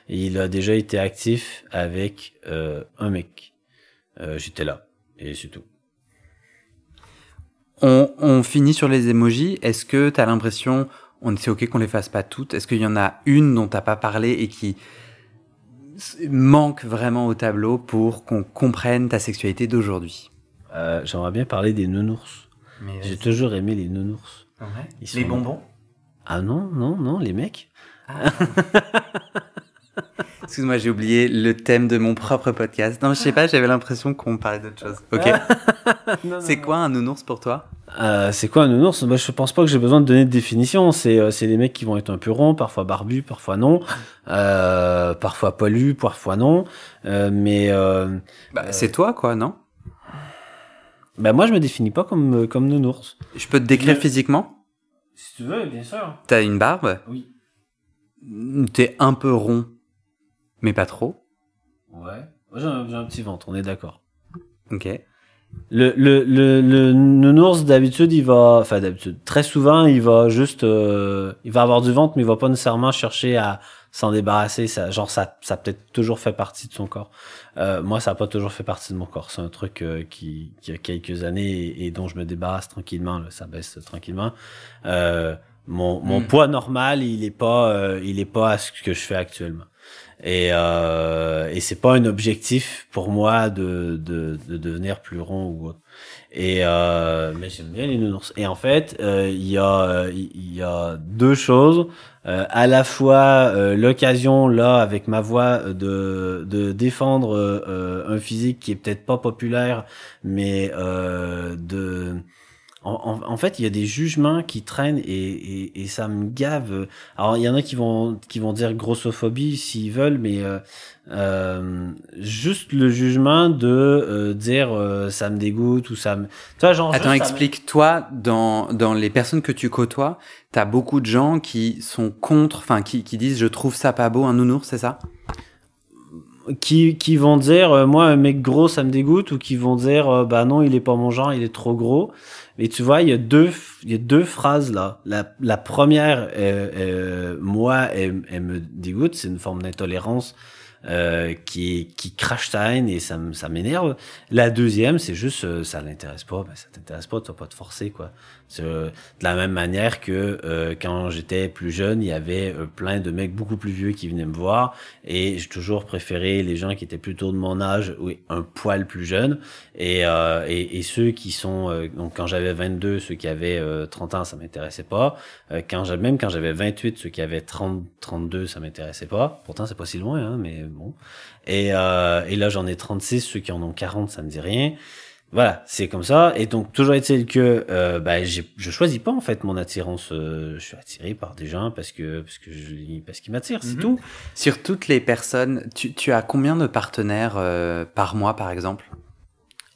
Et il a déjà été actif avec euh, un mec. J'étais là. Et c'est tout. On, on finit sur les emojis. Est-ce que tu as l'impression, on c'est ok qu'on les fasse pas toutes? Est-ce qu'il y en a une dont t'as pas parlé et qui manque vraiment au tableau pour qu'on comprenne ta sexualité d'aujourd'hui Euh, J'aimerais bien parler des nounours. J'ai toujours aimé les nounours. Ils sont- Ah non, non, non, les mecs. Excuse-moi, j'ai oublié le thème de mon propre podcast. Non, je sais pas, j'avais l'impression qu'on parlait d'autre chose. Ok. c'est quoi un nounours pour toi? Euh, C'est quoi un nounours? Moi, Je pense pas que j'ai besoin de donner de définition. C'est euh, c'est des mecs qui vont être un peu ronds, parfois barbus, parfois non, euh, parfois poilus, parfois non. Euh, mais euh, bah, c'est toi, quoi, non? Bah, moi, je me définis pas comme comme nounours. Je peux te décrire physiquement? Si tu veux, bien sûr. T'as une barbe? Oui. T'es un peu rond, mais pas trop. Ouais. J'ai un, un, petit ventre, on est d'accord. Ok. Le, le, le, le nounours, d'habitude, il va, enfin, d'habitude, très souvent, il va juste, euh, il va avoir du ventre, mais il va pas nécessairement chercher à s'en débarrasser. Ça, genre, ça, ça peut-être toujours fait partie de son corps. Euh, moi, ça a pas toujours fait partie de mon corps. C'est un truc euh, qui, qui a quelques années et, et, dont je me débarrasse tranquillement. Là, ça baisse tranquillement. Euh, mon, mon mm. poids normal, il est pas, euh, il est pas à ce que je fais actuellement. Et, euh, et c'est pas un objectif pour moi de, de, de devenir plus rond ou autre. Et euh, mais j'aime bien les nounours. Et en fait, euh, il y a il y a deux choses. Euh, à la fois euh, l'occasion là avec ma voix de de défendre un physique qui est peut-être pas populaire, mais de en, en, fait, il y a des jugements qui traînent et, et, et, ça me gave. Alors, il y en a qui vont qui vont dire grossophobie s'ils veulent, mais euh, euh, juste le jugement de euh, dire ça me dégoûte ou ça me. Toi, genre. Attends, explique-toi dans dans les personnes que tu côtoies, t'as beaucoup de gens qui sont contre, enfin qui qui disent je trouve ça pas beau un nounours, c'est ça? Qui, qui vont dire moi un mec gros ça me dégoûte ou qui vont dire bah non il est pas mon genre il est trop gros mais tu vois il y a deux il y a deux phrases là la, la première euh, moi elle, elle, me dégoûte c'est une forme d'intolérance euh, qui, qui crache ta et ça, ça m'énerve. La deuxième, c'est juste, euh, ça l'intéresse pas, ben ça t'intéresse pas, tu vas pas te forcer, quoi. De la même manière que euh, quand j'étais plus jeune, il y avait euh, plein de mecs beaucoup plus vieux qui venaient me voir et j'ai toujours préféré les gens qui étaient plutôt de mon âge, oui, un poil plus jeune et, et, et, ceux qui sont, donc quand j'avais 22, ceux qui avaient 30 ans, ça m'intéressait pas. quand même quand j'avais 28, ceux qui avaient 30, 32, ça m'intéressait pas. Pourtant, c'est pas si loin, hein, mais bon. Et, euh, et là, j'en ai 36, ceux qui en ont 40, ça me dit rien. Voilà, c'est comme ça. Et donc, toujours est-il que euh, bah, je choisis pas en fait mon attirance. Euh, je suis attiré par des gens parce que parce que je parce qu'ils m'attirent, c'est mhm. tout. Sur toutes les personnes, tu, tu as combien de partenaires euh, par mois, par exemple?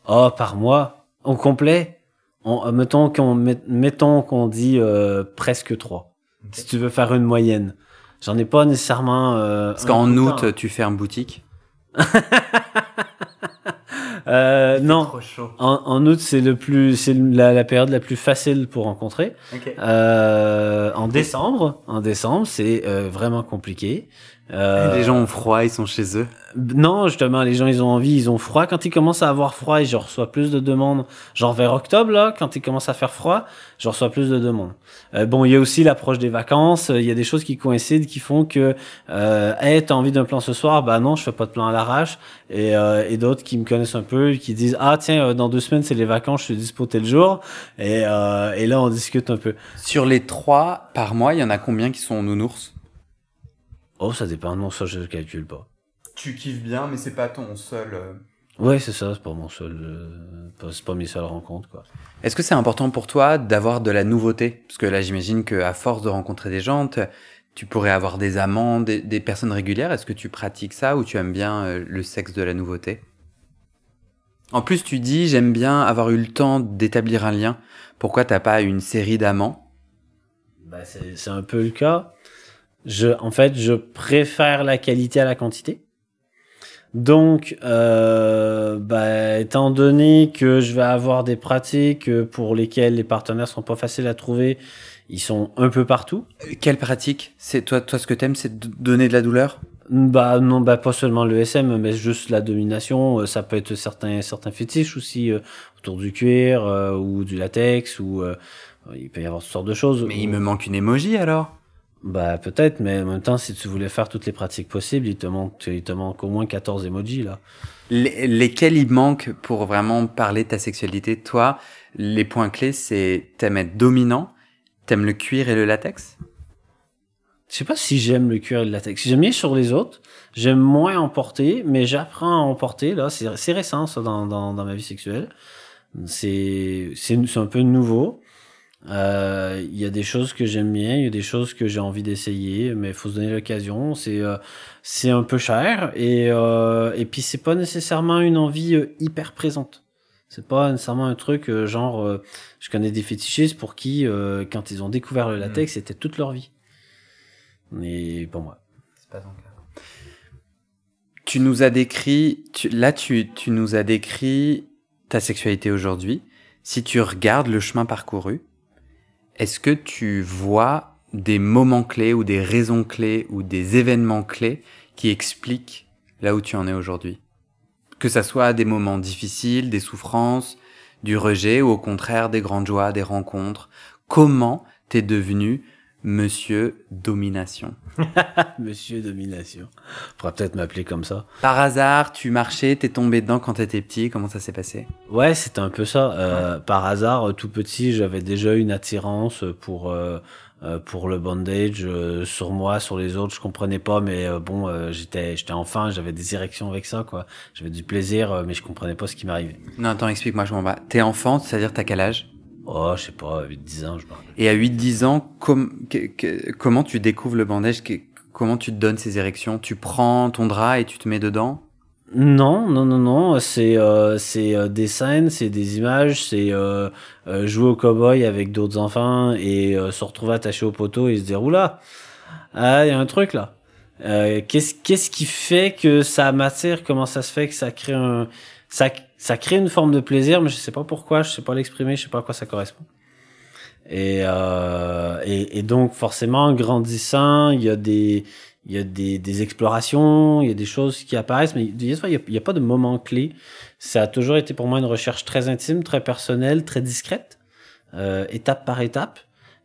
Oh, par mois, en complet? En, mettons qu'on mettons qu'on dit euh, presque trois. Si tu veux faire une moyenne. J'en ai pas nécessairement. Euh, Parce qu'en août, tu fermes boutique? euh, non. Trop chaud. En, en, août, c'est le plus, c'est la, la, période la plus facile pour rencontrer. Okay. Euh, en décembre, en décembre, c'est euh, vraiment compliqué. Euh, les gens ont froid, ils sont chez eux. Non, justement, les gens, ils ont envie, ils ont froid. Quand ils commencent à avoir froid et je reçois plus de demandes, genre vers octobre, là, quand il commence à faire froid, je reçois plus de demandes. Euh, bon, il y a aussi l'approche des vacances. Il y a des choses qui coïncident, qui font que, euh, hey, t'as envie d'un plan ce soir? Bah non, je fais pas de plan à l'arrache. Et, euh, et d'autres qui me connaissent un peu, qui disent, ah tiens, euh, dans deux semaines, c'est les vacances, je suis dispo tel jour. Et, euh, et là, on discute un peu. Sur les trois par mois, il y en a combien qui sont nounours? Oh, ça dépend. Non, ça, je ne calcule pas. Tu kiffes bien, mais c'est pas ton seul. Euh... Ouais, c'est ça, c'est pas mon seul. Euh, c'est pas mes seules rencontres, quoi. Est-ce que c'est important pour toi d'avoir de la nouveauté? Parce que là, j'imagine qu'à force de rencontrer des gens, tu pourrais avoir des amants, des, des personnes régulières. Est-ce que tu pratiques ça ou tu aimes bien euh, le sexe de la nouveauté? En plus, tu dis j'aime bien avoir eu le temps d'établir un lien. Pourquoi t'as pas une série d'amants? Bah, c'est un peu le cas. Je, en fait, je préfère la qualité à la quantité. Donc, euh, bah, étant donné que je vais avoir des pratiques pour lesquelles les partenaires sont pas faciles à trouver, ils sont un peu partout. Quelle pratique? C'est toi, toi, ce que t'aimes, c'est de donner de la douleur? Bah non, bah pas seulement le SM, mais juste la domination. Euh, ça peut être certains certains fétiches aussi euh, autour du cuir euh, ou du latex ou euh, il peut y avoir toutes sortes de choses. Mais il me manque une émoji alors. Bah peut-être, mais en même temps, si tu voulais faire toutes les pratiques possibles, il te manque, il te manque au moins 14 emojis là. Les, lesquels il manque pour vraiment parler de ta sexualité? Toi, les points clés, c'est t'aimes être dominant, t'aimes le cuir et le latex? Je sais pas si j'aime le cuir et le latex. J'aime bien sur les autres. J'aime moins en porter, mais j'apprends à en porter, là. C'est, récent, ça, dans, dans, dans ma vie sexuelle. C'est un peu nouveau. Euh, Il y a des choses que j'aime bien, il y a des choses que j'ai envie d'essayer, mais il faut se donner l'occasion. C'est, euh, c'est un peu cher et, euh, et puis c'est pas nécessairement une envie euh, hyper présente. C'est pas nécessairement un truc euh, genre, euh, je connais des fétichistes pour qui, euh, quand ils ont découvert le latex, c'était toute leur vie. Mais pour moi. C'est pas ton cas. Tu nous as décrit, tu, là tu, tu nous as décrit ta sexualité aujourd'hui. Si tu regardes le chemin parcouru, est-ce que tu vois des moments clés ou des raisons clés ou des événements clés qui expliquent là où tu en es aujourd'hui? Que ça soit des moments difficiles, des souffrances, du rejet ou au contraire des grandes joies, des rencontres. Comment t'es devenu Monsieur Domination Monsieur Domination. Faudra peut-être m'appeler comme ça. Par hasard, tu marchais, t'es tombé dedans quand t'étais petit. Comment ça s'est passé? Ouais, c'était un peu ça. Euh, Par hasard, euh, tout petit, j'avais déjà une attirance pour euh, euh, pour le bondage euh, sur moi, sur les autres. Je comprenais pas, mais euh, bon, euh, j'étais j'étais enfant, j'avais des érections avec ça, quoi. J'avais du plaisir, mais je comprenais pas ce qui m'arrivait. Non, attends, explique-moi, je m'en bats. T'es enfant, c'est-à-dire t'as quel âge? Oh, je sais pas, 8-10 ans, je me rappelle. Et à 8-10 ans, com- que- que- comment tu découvres le bandage? Que- Comment tu te donnes ces érections? Tu prends ton drap et tu te mets dedans? Non, non, non, non. C'est euh, c'est euh, des scènes, c'est des images, c'est euh, euh, jouer au cowboy avec d'autres enfants et euh, se retrouver attaché au poteau et se dire oula, ah, il y a un truc là. Euh, qu'est-ce qu'est-ce qui fait que ça m'attire? Comment ça se fait que ça crée un ça ça crée une forme de plaisir, mais je sais pas pourquoi, je sais pas l'exprimer, je sais pas à quoi ça correspond. Et, euh, et, et donc forcément, en grandissant, il y a des il y a des, des explorations, il y a des choses qui apparaissent, mais il y a, y a pas de moment clé. Ça a toujours été pour moi une recherche très intime, très personnelle, très discrète, euh, étape par étape.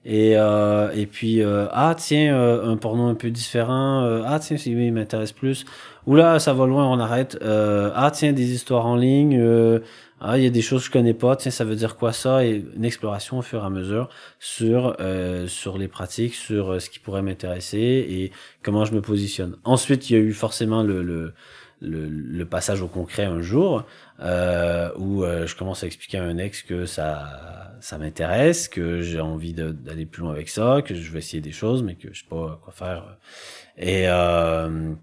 Et, euh, et puis, euh, ah tiens, euh, un porno un peu différent, euh, ah tiens, celui il m'intéresse plus. Ou là, ça va loin, on arrête. Euh, ah tiens, des histoires en ligne, euh, ah il y a des choses que je connais pas, tiens, ça veut dire quoi ça? Et une exploration au fur et à mesure sur, euh, sur les pratiques, sur euh, ce qui pourrait m'intéresser et comment je me positionne. Ensuite, il y a eu forcément le, le, le, le passage au concret un jour euh, où euh, je commence à expliquer à un ex que ça, ça m'intéresse, que j'ai envie d'aller plus loin avec ça, que je vais essayer des choses, mais que je sais pas quoi faire. Et, euh,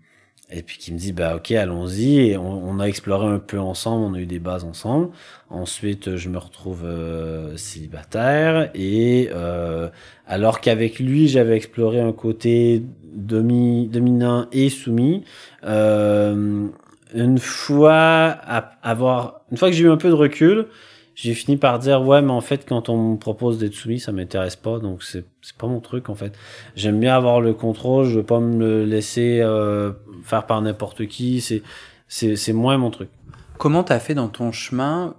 et puis qui me dit bah ok allons-y. Et on, a exploré un peu ensemble on a eu des bases ensemble. Ensuite je me retrouve euh, célibataire. Et euh, alors qu'avec lui j'avais exploré un côté domi, dominant et soumis euh, une fois à avoir une fois que j'ai eu un peu de recul j'ai fini par dire ouais mais en fait quand on me propose d'être soumis ça m'intéresse pas donc c'est c'est pas mon truc en fait. J'aime bien avoir le contrôle je veux pas me le laisser euh, faire par n'importe qui c'est c'est c'est moins mon truc. Comment t'as fait dans ton chemin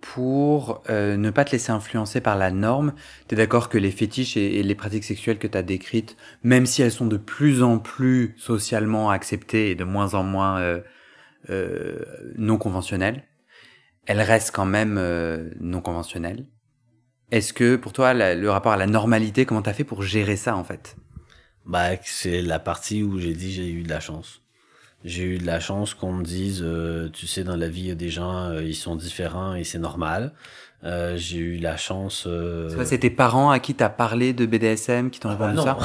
pour euh, ne pas te laisser influencer par la norme? T'es d'accord que les fétiches et, les pratiques sexuelles que t'as décrites, même si elles sont de plus en plus socialement acceptées et de moins en moins euh, euh, non conventionnelles, elles restent quand même euh, non conventionnelles. Est-ce que pour toi, la- le rapport à la normalité, comment t'as fait pour gérer ça en fait? Bah c'est la partie où j'ai dit j'ai eu de la chance. J'ai eu de la chance qu'on me dise euh, tu sais dans la vie il y a des gens euh, ils sont différents et c'est normal. Euh, j'ai eu la chance euh, C'est tes parents à qui t'as parlé de BDSM qui t'ont Ah répondu ça?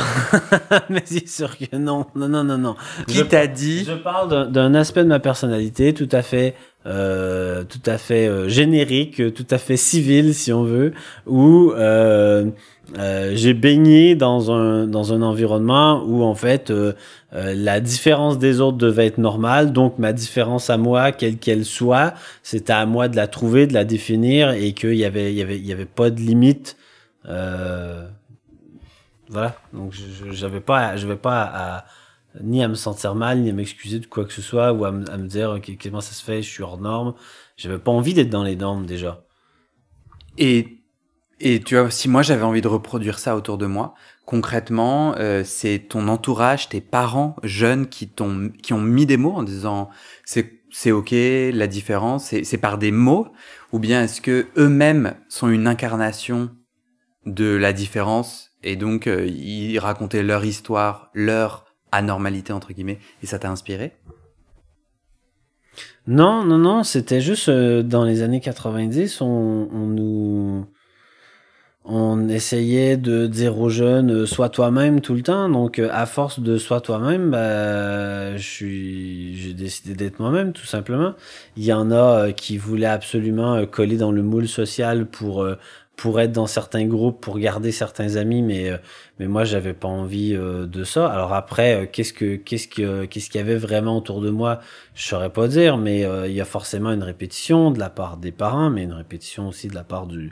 Mais c'est sûr que non. Non non non non. Qui t'a dit? Je parle d'un aspect de ma personnalité tout à fait, euh, tout à fait euh, générique, tout à fait civil si on veut, où euh, j'ai baigné dans un dans un environnement où en fait la différence des autres devait être normale, donc ma différence à moi, quelle qu'elle soit, c'était à moi de la trouver, de la définir et qu'il y avait y avait y avait pas de limite. Voilà, donc je- pas, vais pas à- ni à me sentir mal, ni à m'excuser de quoi que ce soit, ou à, me- dire ok, comment ça se fait, je suis hors norme. J'avais pas envie d'être dans les normes déjà. Et, et tu vois, si moi j'avais envie de reproduire ça autour de moi, concrètement, euh, c'est ton entourage, tes parents jeunes qui qui ont mis des mots en disant c'est, ok, la différence, c'est, c'est par des mots, ou bien est-ce que eux-mêmes sont une incarnation de la différence Et donc, euh, ils racontaient leur histoire, leur anormalité, entre guillemets, et ça t'a inspiré? Non, non, non, c'était juste euh, dans les années 90, on, on nous on essayait de dire aux jeunes euh, sois toi-même tout le temps. Donc euh, à force de sois toi-même bah, je j'ai décidé d'être moi-même tout simplement. Il y en a euh, qui voulaient absolument coller dans le moule social pour pour être dans certains groupes pour garder certains amis mais mais moi j'avais pas envie de ça alors après qu'est-ce que qu'est-ce que qu'est-ce qu'il y avait vraiment autour de moi? Je saurais pas dire mais il y a forcément une répétition de la part des parents mais une répétition aussi de la part de,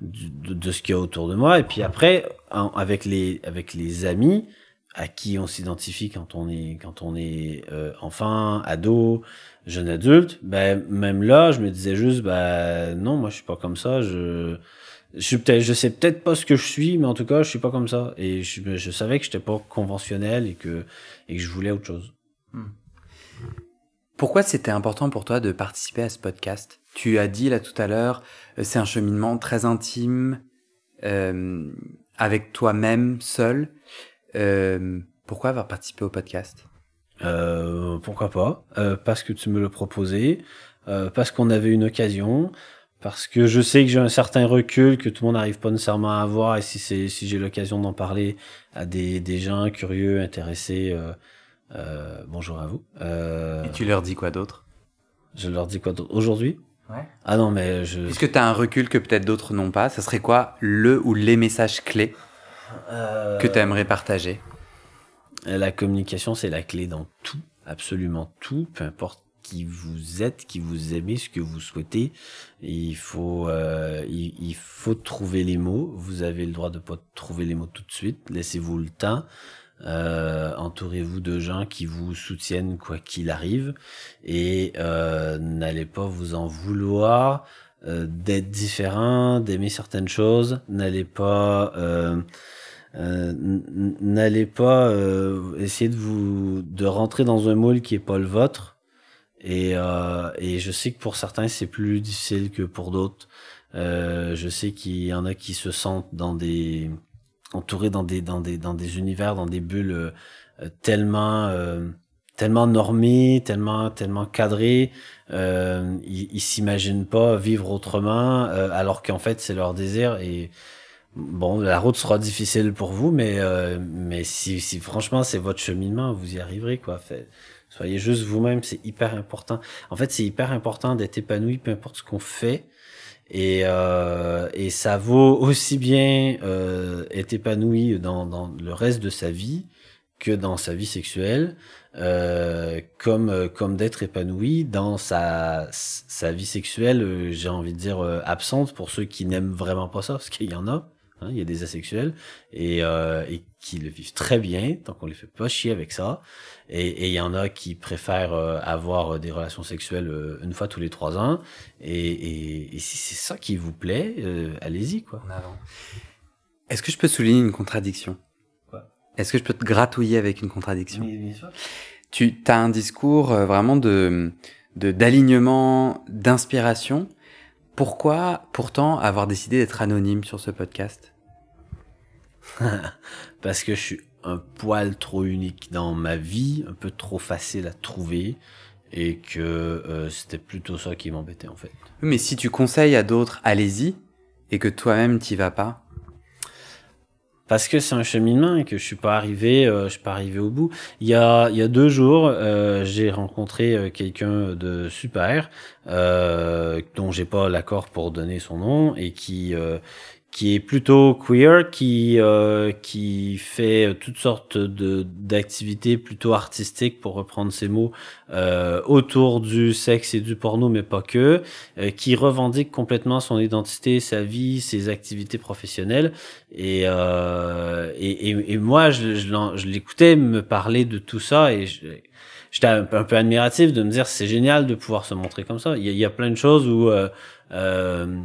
de, ce qu'il y a autour de moi. Et puis après, avec les avec les amis à qui on s'identifie quand on est quand on est euh, enfant, ado, jeune adulte, ben même là, je me disais juste, ben non, moi je suis pas comme ça. Je suis peut-être, je sais peut-être pas ce que je suis, mais en tout cas, je suis pas comme ça. Et je, je savais que j'étais pas conventionnel et que et que je voulais autre chose. Hmm. Pourquoi c'était important pour toi de participer à ce podcast? Tu as dit là tout à l'heure, euh, c'est un cheminement très intime, euh, avec toi-même, seul. Euh, pourquoi avoir participé au podcast? Euh, Pourquoi pas? Parce que tu me le proposais, parce qu'on avait une occasion, parce que je sais que j'ai un certain recul que tout le monde n'arrive pas nécessairement à avoir, et si c'est si j'ai l'occasion d'en parler à des, des gens curieux, intéressés euh, bonjour à vous. Euh, Et tu leur dis quoi d'autre? Je leur dis quoi d'autre? Aujourd'hui? Ouais. Ah non, mais je. Puisque tu as un recul que peut-être d'autres n'ont pas, ça serait quoi le ou les messages clés euh... que tu aimerais partager? La communication, c'est la clé dans tout, absolument tout, peu importe qui vous êtes, qui vous aimez, ce que vous souhaitez. Il faut, euh, il, faut trouver les mots. Vous avez le droit de pas trouver les mots tout de suite. Laissez-vous le temps. Euh, entourez-vous de gens qui vous soutiennent quoi qu'il arrive et euh, n'allez pas vous en vouloir euh, d'être différent, d'aimer certaines choses. N'allez pas euh, euh, n'allez pas essayer de vous de rentrer dans un moule qui est pas le vôtre. Et, et je sais que pour certains c'est plus difficile que pour d'autres. je sais qu'il y en a qui se sentent dans des entouré dans des dans des dans des univers, dans des bulles euh, euh, tellement euh, tellement normées, tellement tellement cadrées, euh, ils, s'imaginent pas vivre autrement, alors qu'en fait c'est leur désir et bon la route sera difficile pour vous, mais mais si, si franchement c'est votre cheminement, vous y arriverez quoi. Soyez juste vous-même, c'est hyper important. En fait c'est hyper important d'être épanoui, peu importe ce qu'on fait. Et, euh, et ça vaut aussi bien euh, être épanoui dans, dans le reste de sa vie que dans sa vie sexuelle, euh, comme comme d'être épanoui dans sa sa vie sexuelle, euh, j'ai envie de dire euh, absente pour ceux qui n'aiment vraiment pas ça, parce qu'il y en a. Hein, il y a des asexuels et, euh, et qui le vivent très bien, tant qu'on les fait pas chier avec ça. Et il y en a qui préfèrent euh, avoir des relations sexuelles euh, une fois tous les trois ans. Et, et, et si c'est ça qui vous plaît, euh, allez-y quoi. Est-ce que je peux souligner une contradiction? Est-ce que je peux te gratouiller avec une contradiction? Oui, bien sûr. Tu as un discours vraiment de d'alignement, d'inspiration pourquoi pourtant avoir décidé d'être anonyme sur ce podcast Parce que je suis un poil trop unique dans ma vie, un peu trop facile à trouver et que euh, c'était plutôt ça qui m'embêtait en fait. Mais si tu conseilles à d'autres, allez-y et que toi-même t'y vas pas, parce que c'est un cheminement et que je suis pas arrivé, euh, je suis pas arrivé au bout. Il y a, il y a deux jours, euh, j'ai rencontré euh, quelqu'un de super, euh, dont j'ai pas l'accord pour donner son nom et qui qui est plutôt queer, qui euh, qui fait toutes sortes de d'activités plutôt artistiques pour reprendre ses mots euh, autour du sexe et du porno, mais pas que, euh, qui revendique complètement son identité, sa vie, ses activités professionnelles. Et euh, et, et, et, moi, je, je, l'écoutais me parler de tout ça et j'étais un, peu admiratif de me dire c'est génial de pouvoir se montrer comme ça. Il y a, il y a plein de choses où euh, euh,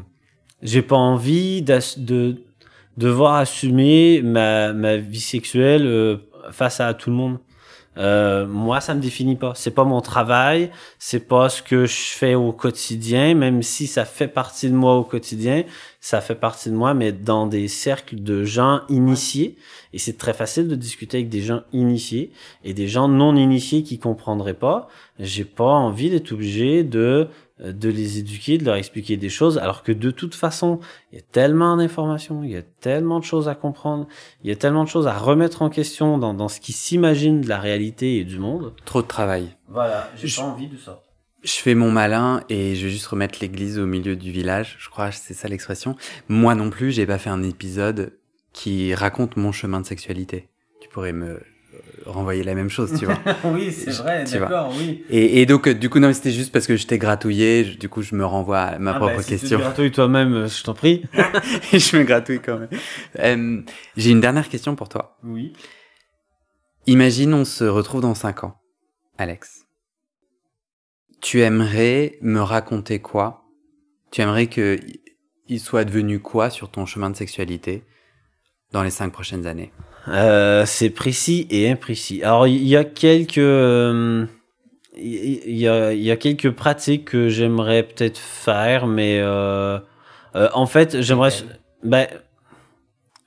j'ai pas envie de devoir assumer ma, ma vie sexuelle euh, face à tout le monde. euh, moi, ça me définit pas. C'est pas mon travail, c'est pas ce que je fais au quotidien, même si ça fait partie de moi au quotidien, ça fait partie de moi, mais dans des cercles de gens initiés. Et c'est très facile de discuter avec des gens initiés et des gens non initiés qui comprendraient pas. J'ai pas envie d'être obligé de de les éduquer, de leur expliquer des choses, alors que de toute façon, il y a tellement d'informations, il y a tellement de choses à comprendre, il y a tellement de choses à remettre en question dans, dans ce qui s'imagine de la réalité et du monde. Trop de travail. Voilà, j'ai pas envie de ça. Je fais mon malin et je vais juste remettre l'église au milieu du village. Je crois que c'est ça l'expression. Moi non plus, j'ai pas fait un épisode qui raconte mon chemin de sexualité. Tu pourrais me renvoyer la même chose, tu vois. oui, c'est vrai, d'accord, oui. Et, et, donc, euh, du coup, non, c'était juste parce que je t'ai gratouillé, du coup, je me renvoie à ma ah propre bah, si question. Tu gratouilles toi-même, euh, je t'en prie. et je me gratouille quand même. Euh, J'ai une dernière question pour toi. Oui. Imagine, on se retrouve dans cinq ans, Alex. Tu aimerais me raconter quoi? Tu aimerais que il soit devenu quoi sur ton chemin de sexualité dans les cinq prochaines années? Euh, c'est précis et imprécis. Alors il y a quelques euh, il y, a, y a quelques pratiques que j'aimerais peut-être faire, mais euh, en fait j'aimerais ben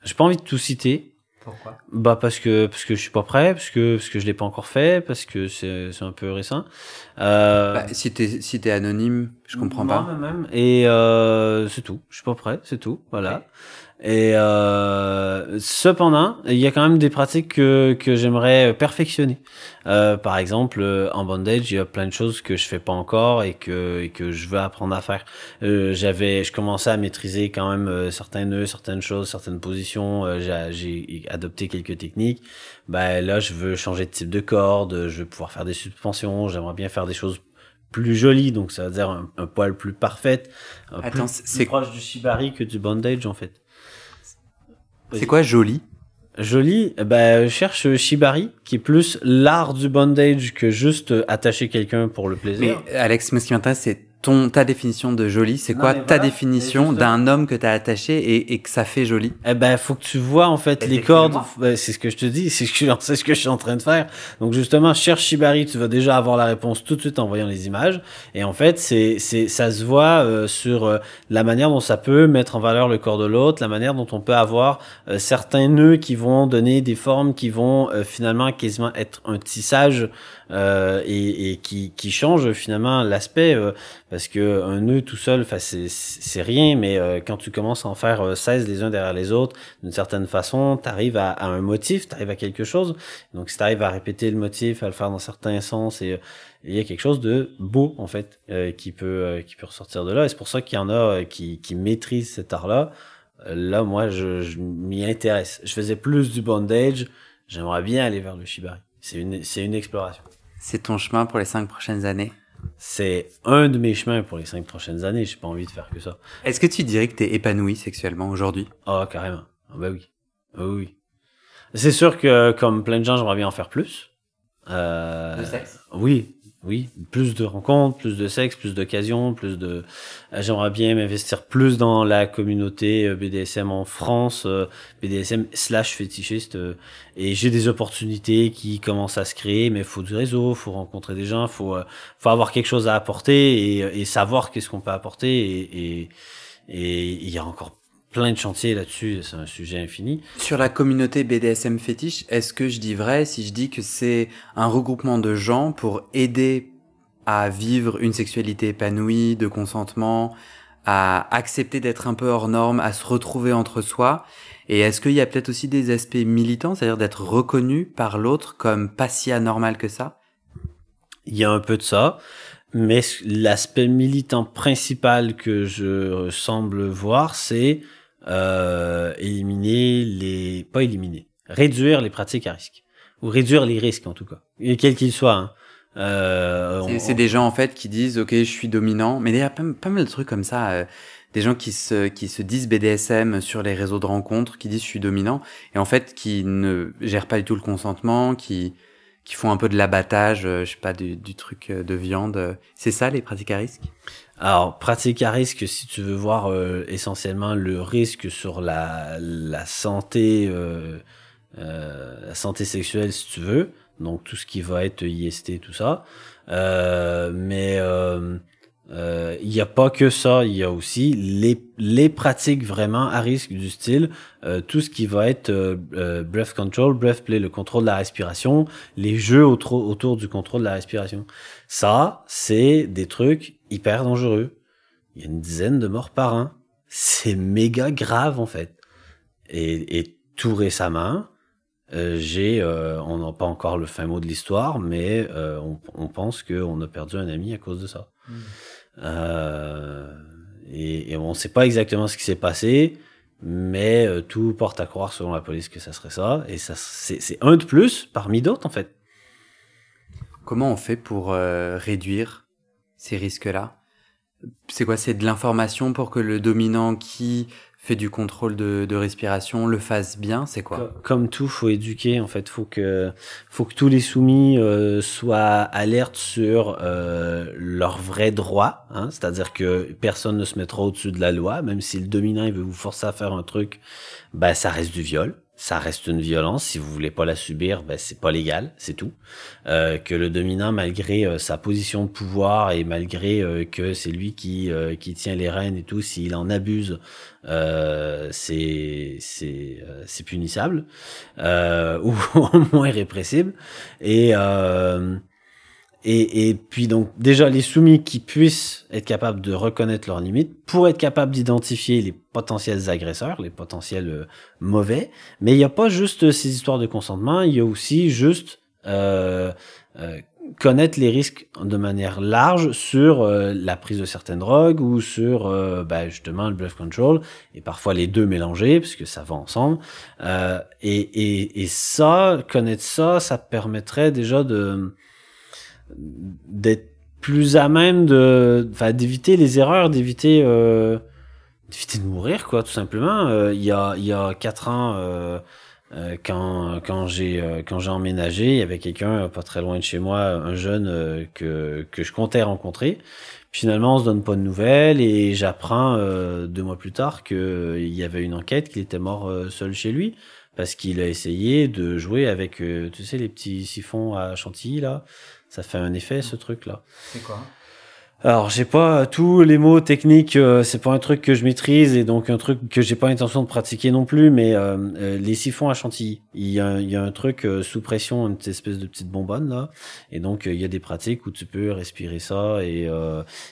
j'ai pas envie de tout citer. Pourquoi? Bah parce que parce que je suis pas prêt, parce que parce que je l'ai pas encore fait, parce que c'est c'est un peu récent. Euh, bah, si t'es si t'es anonyme, je comprends pas. Même. Et euh, c'est tout. Je suis pas prêt, c'est tout. Voilà. Et euh, cependant, il y a quand même des pratiques que, que j'aimerais perfectionner. Euh, par exemple, euh, en bondage, il y a plein de choses que je fais pas encore et que, et que je veux apprendre à faire. Euh, j'avais, je commençais à maîtriser quand même euh, certains nœuds, certaines choses, certaines positions. Euh, j'ai adopté quelques techniques. Ben là, je veux changer de type de corde. Je veux pouvoir faire des suspensions. J'aimerais bien faire des choses plus jolies, donc ça veut dire un, poil plus parfait, Attends, c'est proche du shibari que du bondage en fait. C'est quoi joli Joli, je cherche Shibari, qui est plus l'art du bondage que juste attacher quelqu'un pour le plaisir. Mais Alex, moi, ce qui m'intéresse, c'est ton, ta définition de joli, c'est quoi ta définition d'un homme que tu as attaché et, et, que ça fait joli? Eh ben, faut que tu vois en fait les cordes. Ben, c'est ce que je te dis, c'est ce, ce que je suis en train de faire. Donc justement, cherche Shibari, tu vas déjà avoir la réponse tout de suite en voyant les images. Et en fait, c'est, c'est, ça se voit euh, sur euh, la manière dont ça peut mettre en valeur le corps de l'autre, la manière dont on peut avoir euh, certains nœuds qui vont donner des formes qui vont finalement quasiment être un tissage euh, et, et qui, qui, change finalement l'aspect euh, parce que un nœud tout seul, c'est rien, mais euh, quand tu commences à en faire 16 les uns derrière les autres, d'une certaine façon, tu arrives à, à, un motif, tu arrives à quelque chose. Donc si tu arrives à répéter le motif, à le faire dans certains sens et il y a quelque chose de beau en fait qui peut qui peut ressortir de là. Et c'est pour ça qu'il y en a qui, qui maîtrisent cet art là là moi je, je m'y intéresse. Je faisais plus du bondage. J'aimerais bien aller vers le shibari. C'est une c'est une exploration c'est ton chemin pour les cinq prochaines années? C'est un de mes chemins pour les cinq prochaines années. J'ai pas envie de faire que ça. Est-ce que tu dirais que tu es épanoui sexuellement aujourd'hui? Ah, carrément. Ah, bah oui. Oui. C'est sûr que, comme plein de gens, j'aimerais bien en faire plus. Euh, de sexe? Oui, oui, plus de rencontres, plus de sexe, plus d'occasions, plus de. Euh, j'aimerais bien m'investir plus dans la communauté euh, BDSM en France, euh, BDSM slash fétichiste. Et j'ai des opportunités qui commencent à se créer, mais il faut du réseau, faut rencontrer des gens, faut faut avoir quelque chose à apporter et, et savoir qu'est-ce qu'on peut apporter. Et et il y a encore plein de chantiers là-dessus, c'est un sujet infini. Sur la communauté BDSM fétiche, est-ce que je dis vrai si je dis que c'est un regroupement de gens pour aider à vivre une sexualité épanouie, de consentement, à accepter d'être un peu hors norme, à se retrouver entre soi? Et est-ce qu'il y a peut-être aussi des aspects militants, c'est-à-dire d'être reconnu par l'autre comme pas si anormal que ça? Il y a un peu de ça. Mais l'aspect militant principal que je semble voir, c'est euh, éliminer les, pas éliminer, réduire les pratiques à risque ou réduire les risques en tout cas, et quels qu'ils soient. Hein. Euh, c'est des gens en fait qui disent ok je suis dominant, mais il y a pas, pas mal de trucs comme ça. Euh, des gens qui se qui se disent BDSM sur les réseaux de rencontres, qui disent je suis dominant et en fait qui ne gèrent pas du tout le consentement, qui qui font un peu de l'abattage, euh, je sais pas du, du truc euh, de viande. C'est ça les pratiques à risque? Alors, pratique à risque, si tu veux voir euh, essentiellement le risque sur la, la santé, euh, euh, la santé sexuelle, si tu veux, donc tout ce qui va être IST, tout ça. Euh, mais euh, euh, il n'y a pas que ça, il y a aussi les, les pratiques vraiment à risque du style, tout ce qui va être breath control, breath play, le contrôle de la respiration, les jeux autour, autour du contrôle de la respiration. Ça, c'est des trucs hyper dangereux. Il y a une dizaine de morts par an. C'est méga grave en fait. Et, et tout récemment, euh, j'ai, euh, on n'a pas encore le fin mot de l'histoire, mais euh, on, on, pense qu'on a perdu un ami à cause de ça. Mm. Et, et, on ne sait pas exactement ce qui s'est passé, mais tout porte à croire selon la police que ça serait ça. Et ça, c'est un de plus parmi d'autres en fait. Comment on fait pour réduire ces risques-là. C'est quoi? C'est de l'information pour que le dominant qui fait du contrôle de, respiration, le fasse bien, c'est quoi? Comme tout, faut éduquer. En fait, faut que faut que tous les soumis euh, soient alertes sur euh, leurs vrais droits. Hein, C'est-à-dire que personne ne se mettra au-dessus de la loi, même si le dominant veut vous forcer à faire un truc, bah ça reste du viol ça reste une violence. Si vous voulez pas la subir, ben c'est pas légal, c'est tout. Euh, que le dominant, malgré euh, sa position de pouvoir et malgré euh, que c'est lui qui euh, qui tient les rênes et tout, s'il en abuse, c'est c'est c'est punissable ou au moins répressible. Et et, et, puis donc déjà les soumis qui puissent être capables de reconnaître leurs limites pour être capables d'identifier les potentiels agresseurs, les potentiels euh, mauvais. Mais il n'y a pas juste ces histoires de consentement, il y a aussi juste euh, euh, connaître les risques de manière large sur euh, la prise de certaines drogues ou sur ben justement le breath control et parfois les deux mélangés parce que ça va ensemble. Et, et, et ça, connaître ça, ça permettrait déjà de d'être plus à même de, d'éviter les erreurs, d'éviter, euh, d'éviter de mourir, quoi, tout simplement. Euh, il y a, il y a quatre ans, euh, euh quand, quand j'ai, quand j'ai emménagé, il y avait quelqu'un pas très loin de chez moi, un jeune que, que je comptais rencontrer. Finalement, on se donne pas de nouvelles et j'apprends deux mois plus tard qu'il y avait une enquête qu'il était mort seul chez lui parce qu'il a essayé de jouer avec, tu sais, les petits siphons à chantilly là ça fait un effet ce truc là. C'est quoi? Alors, j'ai pas tous les mots techniques, euh, c'est pas un truc que je maîtrise et donc un truc que j'ai pas intention de pratiquer non plus, mais euh, euh, les siphons à chantilly, il y a, il y a un truc sous pression, une espèce de petite bonbonne là, et donc il y a des pratiques où tu peux respirer ça et,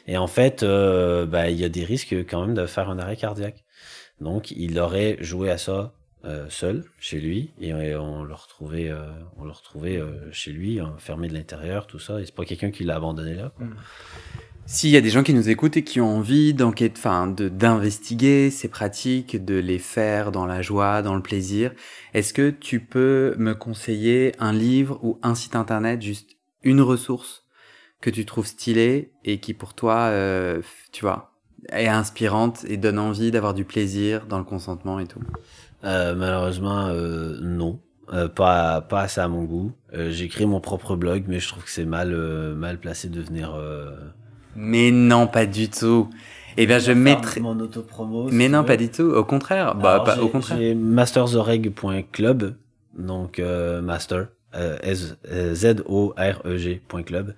et en fait, bah, il y a des risques quand même de faire un arrêt cardiaque. Donc, il aurait joué à ça euh, seul chez lui et on le retrouvait euh, on le retrouvait euh, chez lui fermé de l'intérieur tout ça et c'est pas quelqu'un qui l'a abandonné là mm. S'il y a des gens qui nous écoutent et qui ont envie d'enquête, enfin, d'investiguer ces pratiques, de les faire dans la joie, dans le plaisir, est-ce que tu peux me conseiller un livre ou un site internet, juste une ressource que tu trouves stylée et qui pour toi, tu vois, est inspirante et donne envie d'avoir du plaisir dans le consentement et tout? euh, malheureusement, euh, non. Euh, pas, pas assez à mon goût. Euh, J'écris mon propre blog, mais je trouve que c'est mal, euh, mal placé de venir. Mais non, pas du tout. Eh bien, je mettrai. Mon autopromo. Mais non, pas du tout. Au contraire. bah, pas, au contraire. J'ai masterzoreg.club. Donc, master. Z-O-R-E-G.club.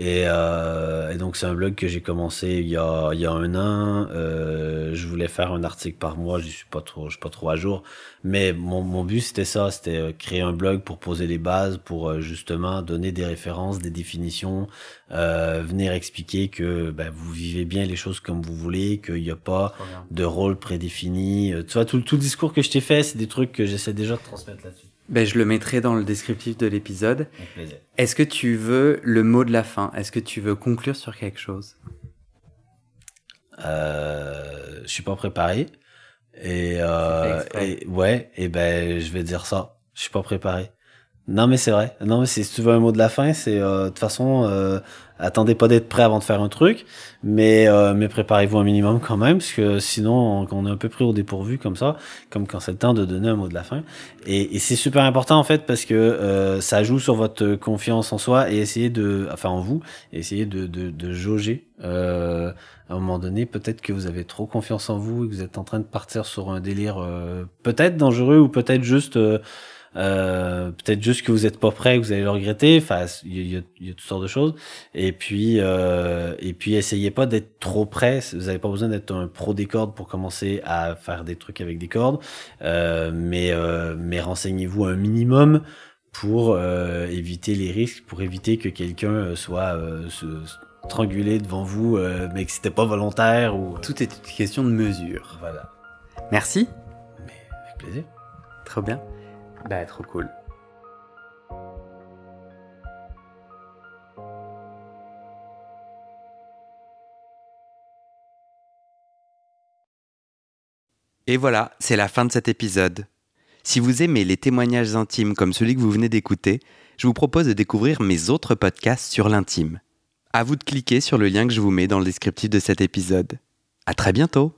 Et, euh, et, donc c'est un blog que j'ai commencé il y a, il y a un an. Euh, je voulais faire un article par mois, je suis pas trop, je suis pas trop à jour. Mais mon, mon but c'était ça, c'était euh, créer un blog pour poser les bases, pour euh, justement donner des références, des définitions, euh, venir expliquer que ben, vous vivez bien les choses comme vous voulez, qu'il n'y a pas de rôle prédéfini. Tu vois tout, tout le discours que je t'ai fait, c'est des trucs que j'essaie déjà de transmettre là-dessus. Ben, je le mettrai dans le descriptif de l'épisode. Est-ce que tu veux le mot de la fin? Est-ce que tu veux conclure sur quelque chose? Euh, Je suis pas préparé. Et, euh, et, ouais, et ben je vais dire ça. Je suis pas préparé. Non mais c'est vrai. Non mais si tu veux un mot de la fin, c'est euh, de toute façon euh, attendez pas d'être prêt avant de faire un truc, mais euh, mais préparez-vous un minimum quand même parce que sinon on, est un peu pris au dépourvu comme ça, comme quand c'est le temps de donner un mot de la fin. Et, et c'est super important en fait parce que euh, ça joue sur votre confiance en soi et essayer de, enfin en vous, essayer de de, de jauger. Euh, à un moment donné, peut-être que vous avez trop confiance en vous et que vous êtes en train de partir sur un délire peut-être dangereux ou peut-être juste Euh, peut-être juste que vous n'êtes pas prêt, que vous allez le regretter. Enfin, il y, a, toutes sortes de choses. Et puis, euh, et puis, essayez pas d'être trop prêt. Vous n'avez pas besoin d'être un pro des cordes pour commencer à faire des trucs avec des cordes. Euh, mais, euh, mais renseignez-vous un minimum pour euh, éviter les risques, pour éviter que quelqu'un soit se, strangulé devant vous, mais que c'était pas volontaire ou. Tout est une question de mesure. Voilà. Merci. Mais avec plaisir. Trop bien. Bah, trop cool. Et voilà, c'est la fin de cet épisode. Si vous aimez les témoignages intimes comme celui que vous venez d'écouter, je vous propose de découvrir mes autres podcasts sur l'intime. À vous de cliquer sur le lien que je vous mets dans le descriptif de cet épisode. À très bientôt!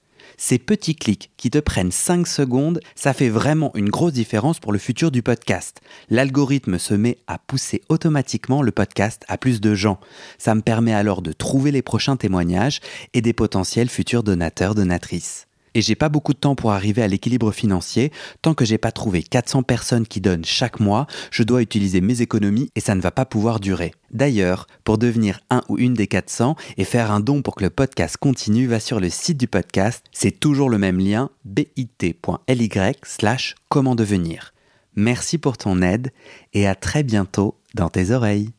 Ces petits clics qui te prennent 5 secondes, ça fait vraiment une grosse différence pour le futur du podcast. L'algorithme se met à pousser automatiquement le podcast à plus de gens. Ça me permet alors de trouver les prochains témoignages et des potentiels futurs donateurs, donatrices. Et j'ai pas beaucoup de temps pour arriver à l'équilibre financier. Tant que j'ai pas trouvé 400 personnes qui donnent chaque mois, je dois utiliser mes économies et ça ne va pas pouvoir durer. D'ailleurs, pour devenir un ou une des 400 et faire un don pour que le podcast continue, va sur le site du podcast. C'est toujours le même lien bit.ly slash comment devenir. Merci pour ton aide et à très bientôt dans tes oreilles.